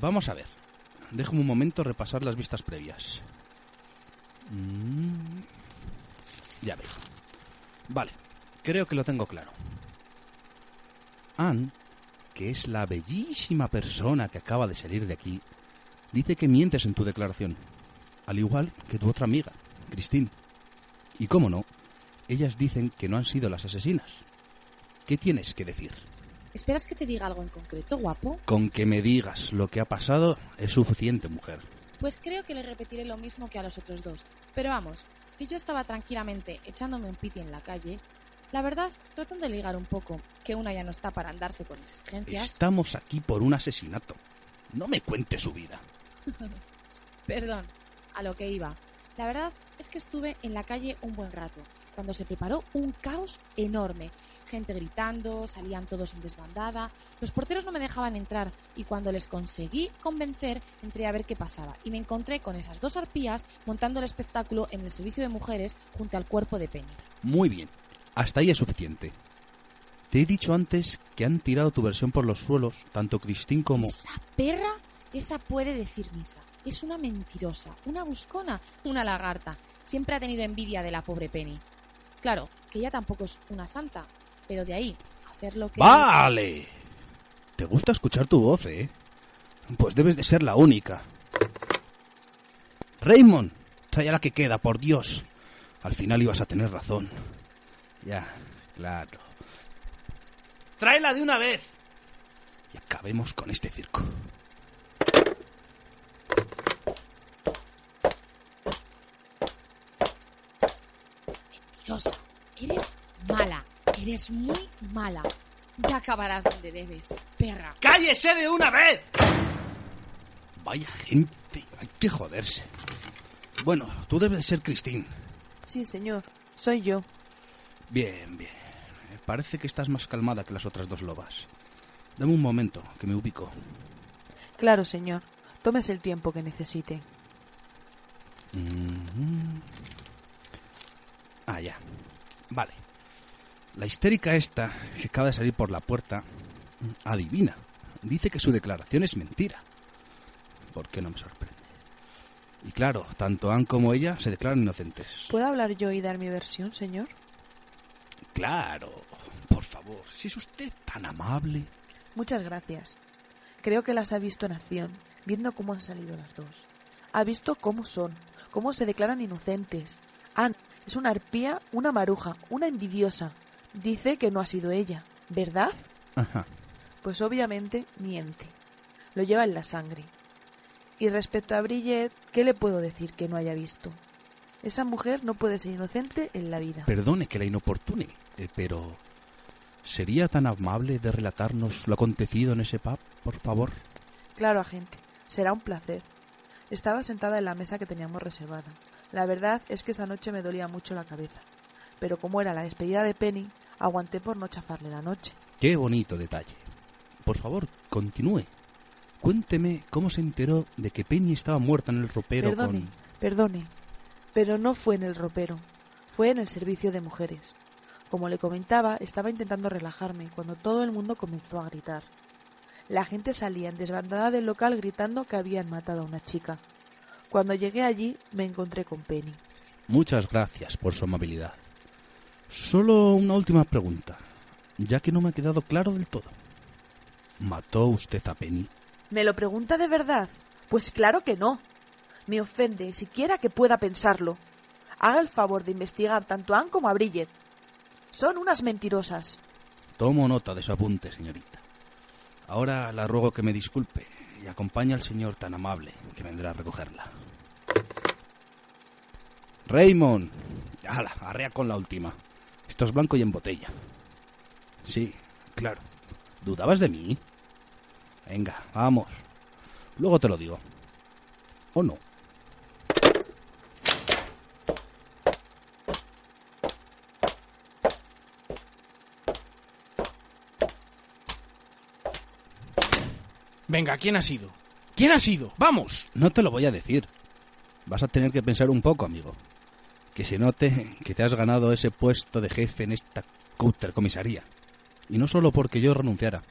Vamos a ver. Déjame un momento repasar las vistas previas. Mm, Ya veo. Vale, creo que lo tengo claro. Anne, que es la bellísima persona que acaba de salir de aquí, dice que mientes en tu declaración. Al igual que tu otra amiga, Christine. Y cómo no, ellas dicen que no han sido las asesinas. ¿Qué tienes que decir? ¿Esperas que te diga algo en concreto, guapo? Con que me digas lo que ha pasado es suficiente, mujer. Pues creo que le repetiré lo mismo que a los otros dos. Pero vamos, que yo estaba tranquilamente echándome un piti en la calle. La verdad, tratando de ligar un poco, que una ya no está para andarse con exigencias. Estamos aquí por un asesinato. No me cuente su vida. Perdón, a lo que iba. La verdad es que estuve en la calle un buen rato, cuando se preparó un caos enorme. Gente gritando, salían todos en desbandada. Los porteros no me dejaban entrar y cuando les conseguí convencer, entré a ver qué pasaba y me encontré con esas dos arpías montando el espectáculo en el servicio de mujeres junto al cuerpo de Penny. Muy bien. Hasta ahí es suficiente. Te he dicho antes que han tirado tu versión por los suelos, tanto Christine como... Esa perra, esa puede decir misa. Es una mentirosa, una buscona, una lagarta. Siempre ha tenido envidia de la pobre Penny. Claro, que ella tampoco es una santa, pero de ahí hacer lo que... ¡Vale! Te gusta escuchar tu voz, ¿eh? Pues debes de ser la única. Raymond, trae a la que queda, por Dios. Al final ibas a tener razón. Ya, claro. ¡Tráela de una vez! Y acabemos con este circo. Mentirosa, eres eres muy mala. Ya acabarás donde debes, perra. ¡Cállese de una vez! Vaya gente, hay que joderse. Bueno, tú debes de ser Christine. Sí, señor. Soy yo. Bien, bien. Eh, Parece que estás más calmada que las otras dos lobas. Dame un momento, que me ubico. Claro, señor. Tómese el tiempo que necesite. Mhm. Ah, ya. Vale. La histérica esta, que acaba de salir por la puerta, adivina. Dice que su declaración es mentira. ¿Por qué no me sorprende? Y claro, tanto Anne como ella se declaran inocentes. ¿Puedo hablar yo y dar mi versión, señor? Claro, por favor, si es usted tan amable. Muchas gracias. Creo que las ha visto en acción, viendo cómo han salido las dos. Ha visto cómo son, cómo se declaran inocentes. Anne es una arpía, una maruja, una envidiosa. Dice que no ha sido ella, ¿verdad? Ajá. Pues obviamente miente. Lo lleva en la sangre. Y respecto a Bridget, ¿qué le puedo decir que no haya visto? Esa mujer no puede ser inocente en la vida. Perdone que la inoportune, eh, pero ¿sería tan amable de relatarnos lo acontecido en ese pub, por favor? Claro, agente. Será un placer. Estaba sentada en la mesa que teníamos reservada. La verdad es que esa noche me dolía mucho la cabeza. Pero como era la despedida de Penny, aguanté por no chafarle la noche. Qué bonito detalle. Por favor, continúe. Cuénteme cómo se enteró de que Penny estaba muerta en el ropero Perdone, con... perdone. Pero no fue en el ropero. Fue en el servicio de mujeres. Como le comentaba, estaba intentando relajarme cuando todo el mundo comenzó a gritar. La gente salía en desbandada del local gritando que habían matado a una chica. Cuando llegué allí me encontré con Penny. Muchas gracias por su amabilidad. Solo una última pregunta, ya que no me ha quedado claro del todo. ¿Mató usted a Penny? ¿Me lo pregunta de verdad? Pues claro que no. Me ofende siquiera que pueda pensarlo. Haga el favor de investigar tanto a Anne como a Bridget. Son unas mentirosas. Tomo nota de su apunte, señorita. Ahora la ruego que me disculpe y acompañe al señor tan amable que vendrá a recogerla. Raymond. Hala, arrea con la última. Esto es blanco y en botella. Sí, claro. ¿Dudabas de mí? Venga, vamos. Luego te lo digo. ¿O no? Venga, ¿quién ha sido? ¿Quién ha sido? ¡Vamos! No te lo voy a decir. Vas a tener que pensar un poco, amigo. Que se note que te has ganado ese puesto de jefe en esta comisaría. Y no solo porque yo renunciara.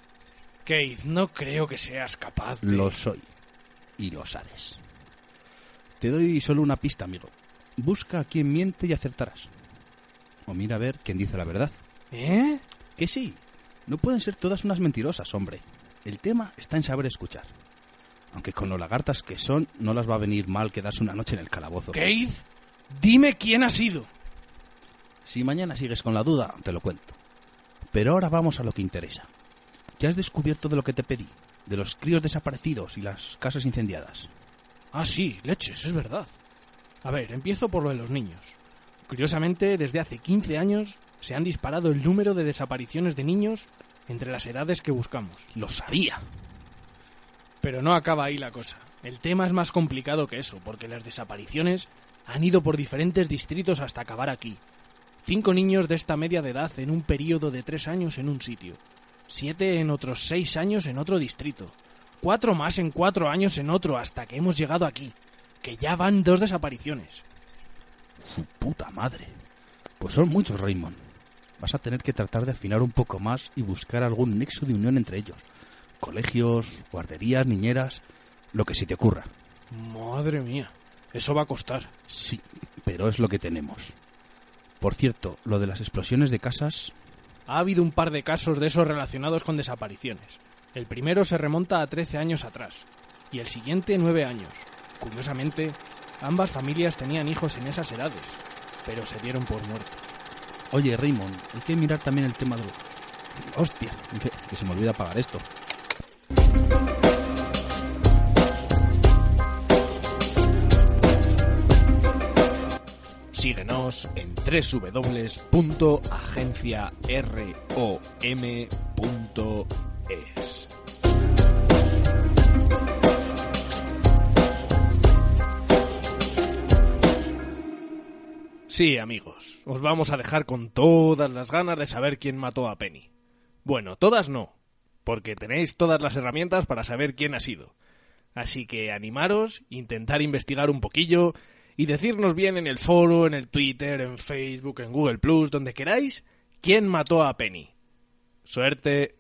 Keith, no creo que seas capaz de... Lo soy. Y lo sabes. Te doy solo una pista, amigo. Busca a quien miente y acertarás. O mira a ver quién dice la verdad. ¿Eh? Que sí. No pueden ser todas unas mentirosas, hombre. El tema está en saber escuchar. Aunque con lo lagartas que son, no las va a venir mal quedarse una noche en el calabozo. Keith, dime quién ha sido. Si mañana sigues con la duda, te lo cuento. Pero ahora vamos a lo que interesa. ¿Ya has descubierto de lo que te pedí? De los críos desaparecidos y las casas incendiadas. Ah, sí, leches, es verdad. A ver, empiezo por lo de los niños. Curiosamente, desde hace 15 años se han disparado el número de desapariciones de niños entre las edades que buscamos. Lo sabía. Pero no acaba ahí la cosa. El tema es más complicado que eso, porque las desapariciones han ido por diferentes distritos hasta acabar aquí. Cinco niños de esta media de edad en un periodo de tres años en un sitio. Siete en otros seis años en otro distrito. Cuatro más en cuatro años en otro hasta que hemos llegado aquí. Que ya van dos desapariciones. Su puta madre. Pues son muchos, Raymond. Vas a tener que tratar de afinar un poco más y buscar algún nexo de unión entre ellos. Colegios, guarderías, niñeras, lo que se te ocurra. Madre mía, eso va a costar. Sí, pero es lo que tenemos. Por cierto, lo de las explosiones de casas... Ha habido un par de casos de esos relacionados con desapariciones. El primero se remonta a 13 años atrás y el siguiente 9 años. Curiosamente, ambas familias tenían hijos en esas edades, pero se dieron por muertos. Oye, Raymond, hay que mirar también el tema de... Hostia, que, que se me olvida pagar esto. Síguenos en www.agenciarom.es. Sí, amigos, os vamos a dejar con todas las ganas de saber quién mató a Penny. Bueno, todas no, porque tenéis todas las herramientas para saber quién ha sido. Así que animaros, intentar investigar un poquillo y decirnos bien en el foro, en el Twitter, en Facebook, en Google Plus, donde queráis, quién mató a Penny. Suerte.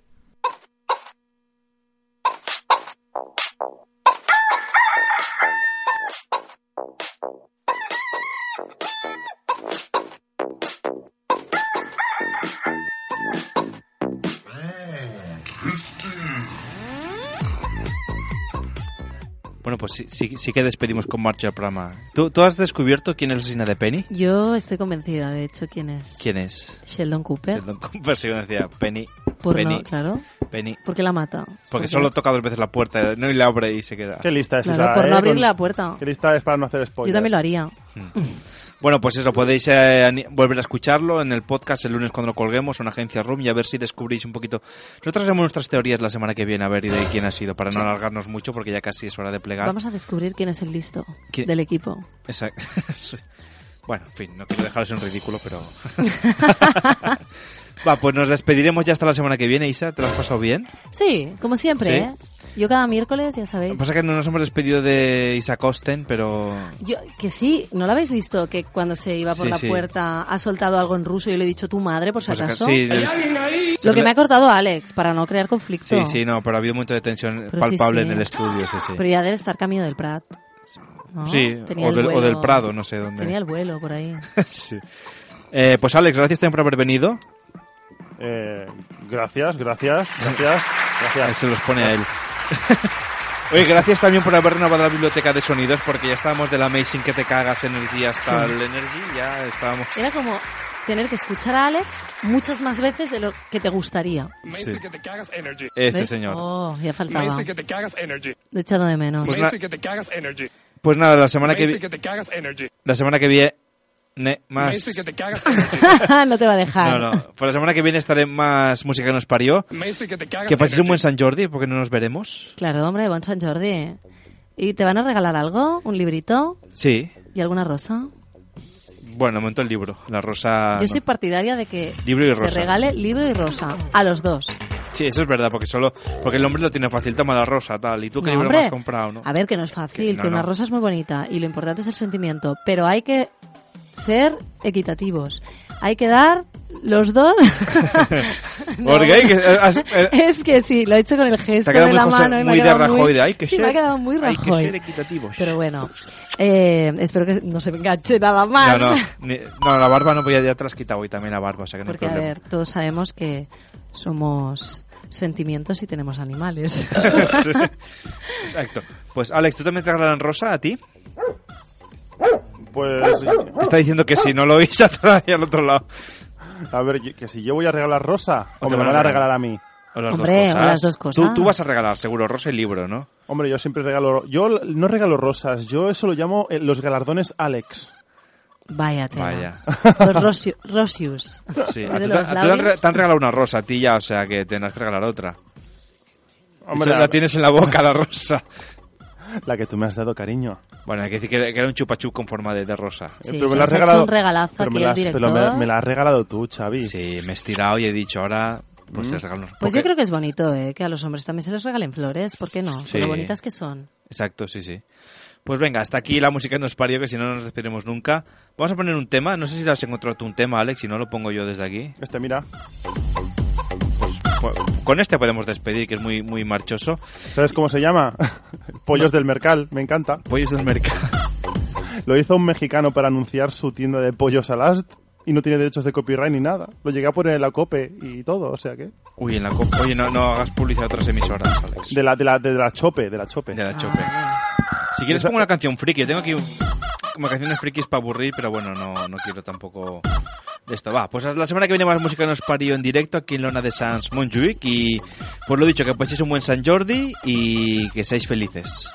Bueno, pues sí, sí, sí que despedimos con marcha el programa. ¿Tú, ¿Tú has descubierto quién es la asesina de Penny? Yo estoy convencida, de hecho, quién es. ¿Quién es? Sheldon Cooper. Sheldon Cooper, sí, decía Penny. Por Penny. no, claro. Penny. ¿Por qué la mata? Porque solo toca dos veces la puerta, no y la abre y se queda. Qué lista es Claro, esa, por no ¿eh? abrir Con- la puerta. Qué lista es para no hacer spoilers. Yo también lo haría. Bueno, pues eso, podéis eh, volver a escucharlo en el podcast el lunes cuando lo colguemos en Agencia Room y a ver si descubrís un poquito. Nosotros haremos nuestras teorías la semana que viene, a ver y de quién ha sido, para no alargarnos mucho porque ya casi es hora de plegar. Vamos a descubrir quién es el listo ¿Quién? del equipo. Exacto. Bueno, en fin, no quiero dejaros en ridículo, pero... Va, pues nos despediremos ya hasta la semana que viene, Isa. ¿Te lo has pasado bien? Sí, como siempre, ¿Sí? ¿eh? Yo cada miércoles, ya Lo sabéis. que pasa es que no nos hemos despedido de Isa Costen, pero... Yo, que sí, ¿no lo habéis visto? Que cuando se iba por Sí, la sí. puerta ha soltado algo en ruso y le he dicho tu madre, por si si acaso. sí, Lo que me ha cortado Alex, para no crear conflicto. Sí, sí, no, pero ha habido un momento de tensión Pero palpable sí. en el estudio, sí, sí. Pero ya debe estar camino del Prat. ¿no? Sí, Tenía o el del, o del Prado, no sé dónde. Tenía el vuelo por ahí. Sí. Eh, pues Alex, gracias también por haber venido. Eh, gracias, gracias, gracias, gracias. Se los pone a él. Oye, gracias también por haber renovado la biblioteca de sonidos porque ya estábamos del Amazing que te cagas Energy hasta el Energy, ya estábamos... Era como tener que escuchar a Alex muchas más veces de lo que te gustaría. Sí. que te cagas energy. Este ¿Ves? señor. Oh, ya faltaba. que te cagas energy. Lo he echado de menos. Pues que te cagas energy. Pues nada, la semana que, que te cagas energy. la semana que viene Más... dice que te cagas no te va a dejar. No, no. Pues la semana que viene estaré más música que nos parió. Me dice que te cagas Que paséis un buen San Jordi porque no nos veremos. Claro, hombre, buen San Jordi. ¿Y te van a regalar algo? ¿Un librito? Sí. ¿Y alguna rosa? Bueno, momento el libro. La rosa... Yo no. soy partidaria de que Libro y se rosa. regale libro y rosa. A los dos. Sí, eso es verdad, porque solo... Porque el hombre lo tiene fácil, toma la rosa, tal. ¿Y tú qué No, libro hombre. me has comprado, no? A ver, que no es fácil, Que que, no, una no. rosa es muy bonita y lo importante es el sentimiento, pero hay que ser equitativos. Hay que dar los dos. No. Porque hay que... has- eh, Es que sí, lo he hecho con el gesto de muy la José- mano. y me muy ha de Rajoy, de hay que sí, ser- me ha quedado muy hay Rajoy. que ser equitativos. Pero bueno, eh, espero que no se me enganche nada más. No, no, ni- no, la barba no, pues ya, ya te la has quitado hoy también la barba, o sea que no Porque, hay a ver, todos sabemos que somos sentimientos y tenemos animales. Sí, Exacto. Pues Alex, ¿tú también te regalan rosa a ti? Pues. Está diciendo que si no lo oís atrás y al otro lado. A ver, que si yo voy a regalar rosa, o, O te me van a regalar a mí. O las Hombre, dos o cosas. las dos cosas. Tú, tú vas a regalar, seguro, rosa y libro, ¿no? Hombre, yo siempre regalo. Yo no regalo rosas, yo eso lo llamo eh, los galardones Alex. Vaya tema. Vaya. Los rosio- rosius. Sí, a te, a te han, regalado una rosa a ti ya, o sea que tendrás que regalar otra. Hombre, la tienes en la boca, la rosa. La que tú me has dado, cariño. Bueno, hay que decir que, que era un chupachup con forma de, de rosa. Sí, pero se me la has regalado. un regalazo pero aquí me la has- pero me, me la has regalado tú, Xavi. Sí, me he estirado y he dicho ahora, pues Mm. te regalo una Pues yo creo que es bonito, ¿eh? Que a los hombres también se les regalen flores, ¿por qué no? Sí. Lo bonitas que son. Exacto, sí, sí. Pues venga, hasta aquí la música nos parió, que si no no nos despediremos nunca. Vamos a poner un tema, no sé si lo has encontrado tú un tema, Alex, si no lo pongo yo desde aquí. Este, mira. Con este podemos despedir, que es muy, muy marchoso. ¿Sabes cómo se llama? Pollos del Mercal, me encanta. Pollos del Mercal. Lo hizo un mexicano para anunciar su tienda de pollos Alast y no tiene derechos de copyright ni nada. Lo llegué a poner en la COPE y todo, o sea que... Uy, en la co- Oye, no, no hagas publicidad a otras emisoras, Alex. De la, de la, de la Chope, de la Chope. De la chope. Si quieres pongo una canción friki. Tengo aquí un- como canciones frikis para aburrir, pero bueno, no, no quiero tampoco de esto. Va, pues la semana que viene más música nos parió en directo aquí en Lona de Sans Montjuic y pues lo dicho, que paséis un buen San Jordi y que seáis felices.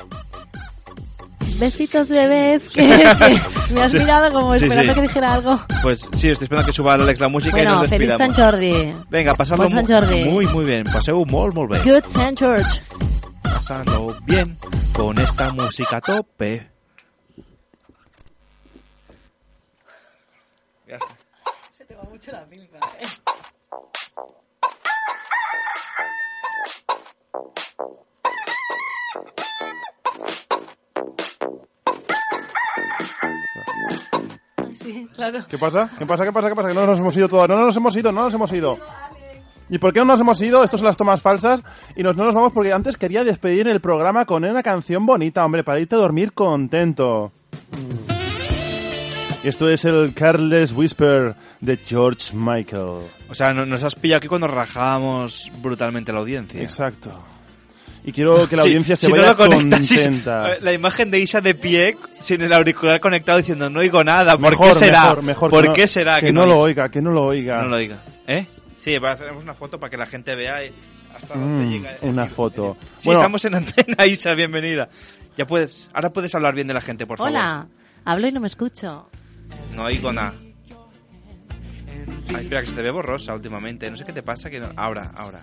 Besitos bebés, que, que me has Sí. mirado como Sí, esperando sí. que dijera algo. Pues sí, estoy esperando que suba Alex la música y nos feliz despidamos. Sant Jordi. Venga, pasadlo mu- Jordi. muy, muy bien. Paseu molt, molt bé. Good Sant George. Pasadlo bien con esta música tope. Ya está. Se te va mucho la pinza, ¿eh? Sí, claro. ¿Qué pasa? ¿Qué pasa? ¿Qué pasa? ¿Qué pasa? Que no nos hemos ido todos. No nos hemos ido, no nos hemos ido. ¿Y por qué no nos hemos ido? Estos son las tomas falsas. Y nos, no nos vamos porque antes quería despedir el programa con una canción bonita, hombre, para irte a dormir contento. Y esto es el Careless Whisper de George Michael. O sea, no- nos has pillado aquí cuando rajábamos brutalmente la audiencia. Exacto. Y quiero que la Sí, audiencia se si no vaya sí, contenta. eh, La imagen de Isa de pie sin el auricular conectado diciendo no oigo nada. ¿Por Mejor, qué será? mejor, mejor, ¿Por que no- qué será que no no lo oiga, que no lo oiga. No lo oiga. ¿Eh? Sí, haremos una foto para que la gente vea hasta dónde Mm, llega. una foto. Sí, Bueno, estamos en antena, Isa, bienvenida. Ya puedes, ahora puedes hablar bien de la gente, por favor. Hola, hablo y no me escucho. No oigo nada. Ay, espera, que se te ve borrosa últimamente. No sé qué te pasa. que no- Ahora, ahora.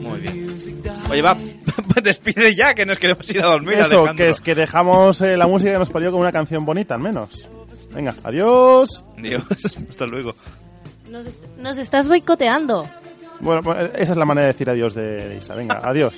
Muy bien. Oye, va, despide ya, que nos queremos ir a dormir, Eso, Alejandro. que es que dejamos eh, la música que nos parió con una canción bonita, al menos. Venga, adiós. Dios, hasta luego. Nos, est- nos estás boicoteando. Bueno, pues, esa es la manera de decir adiós de, de Isa. Venga, adiós.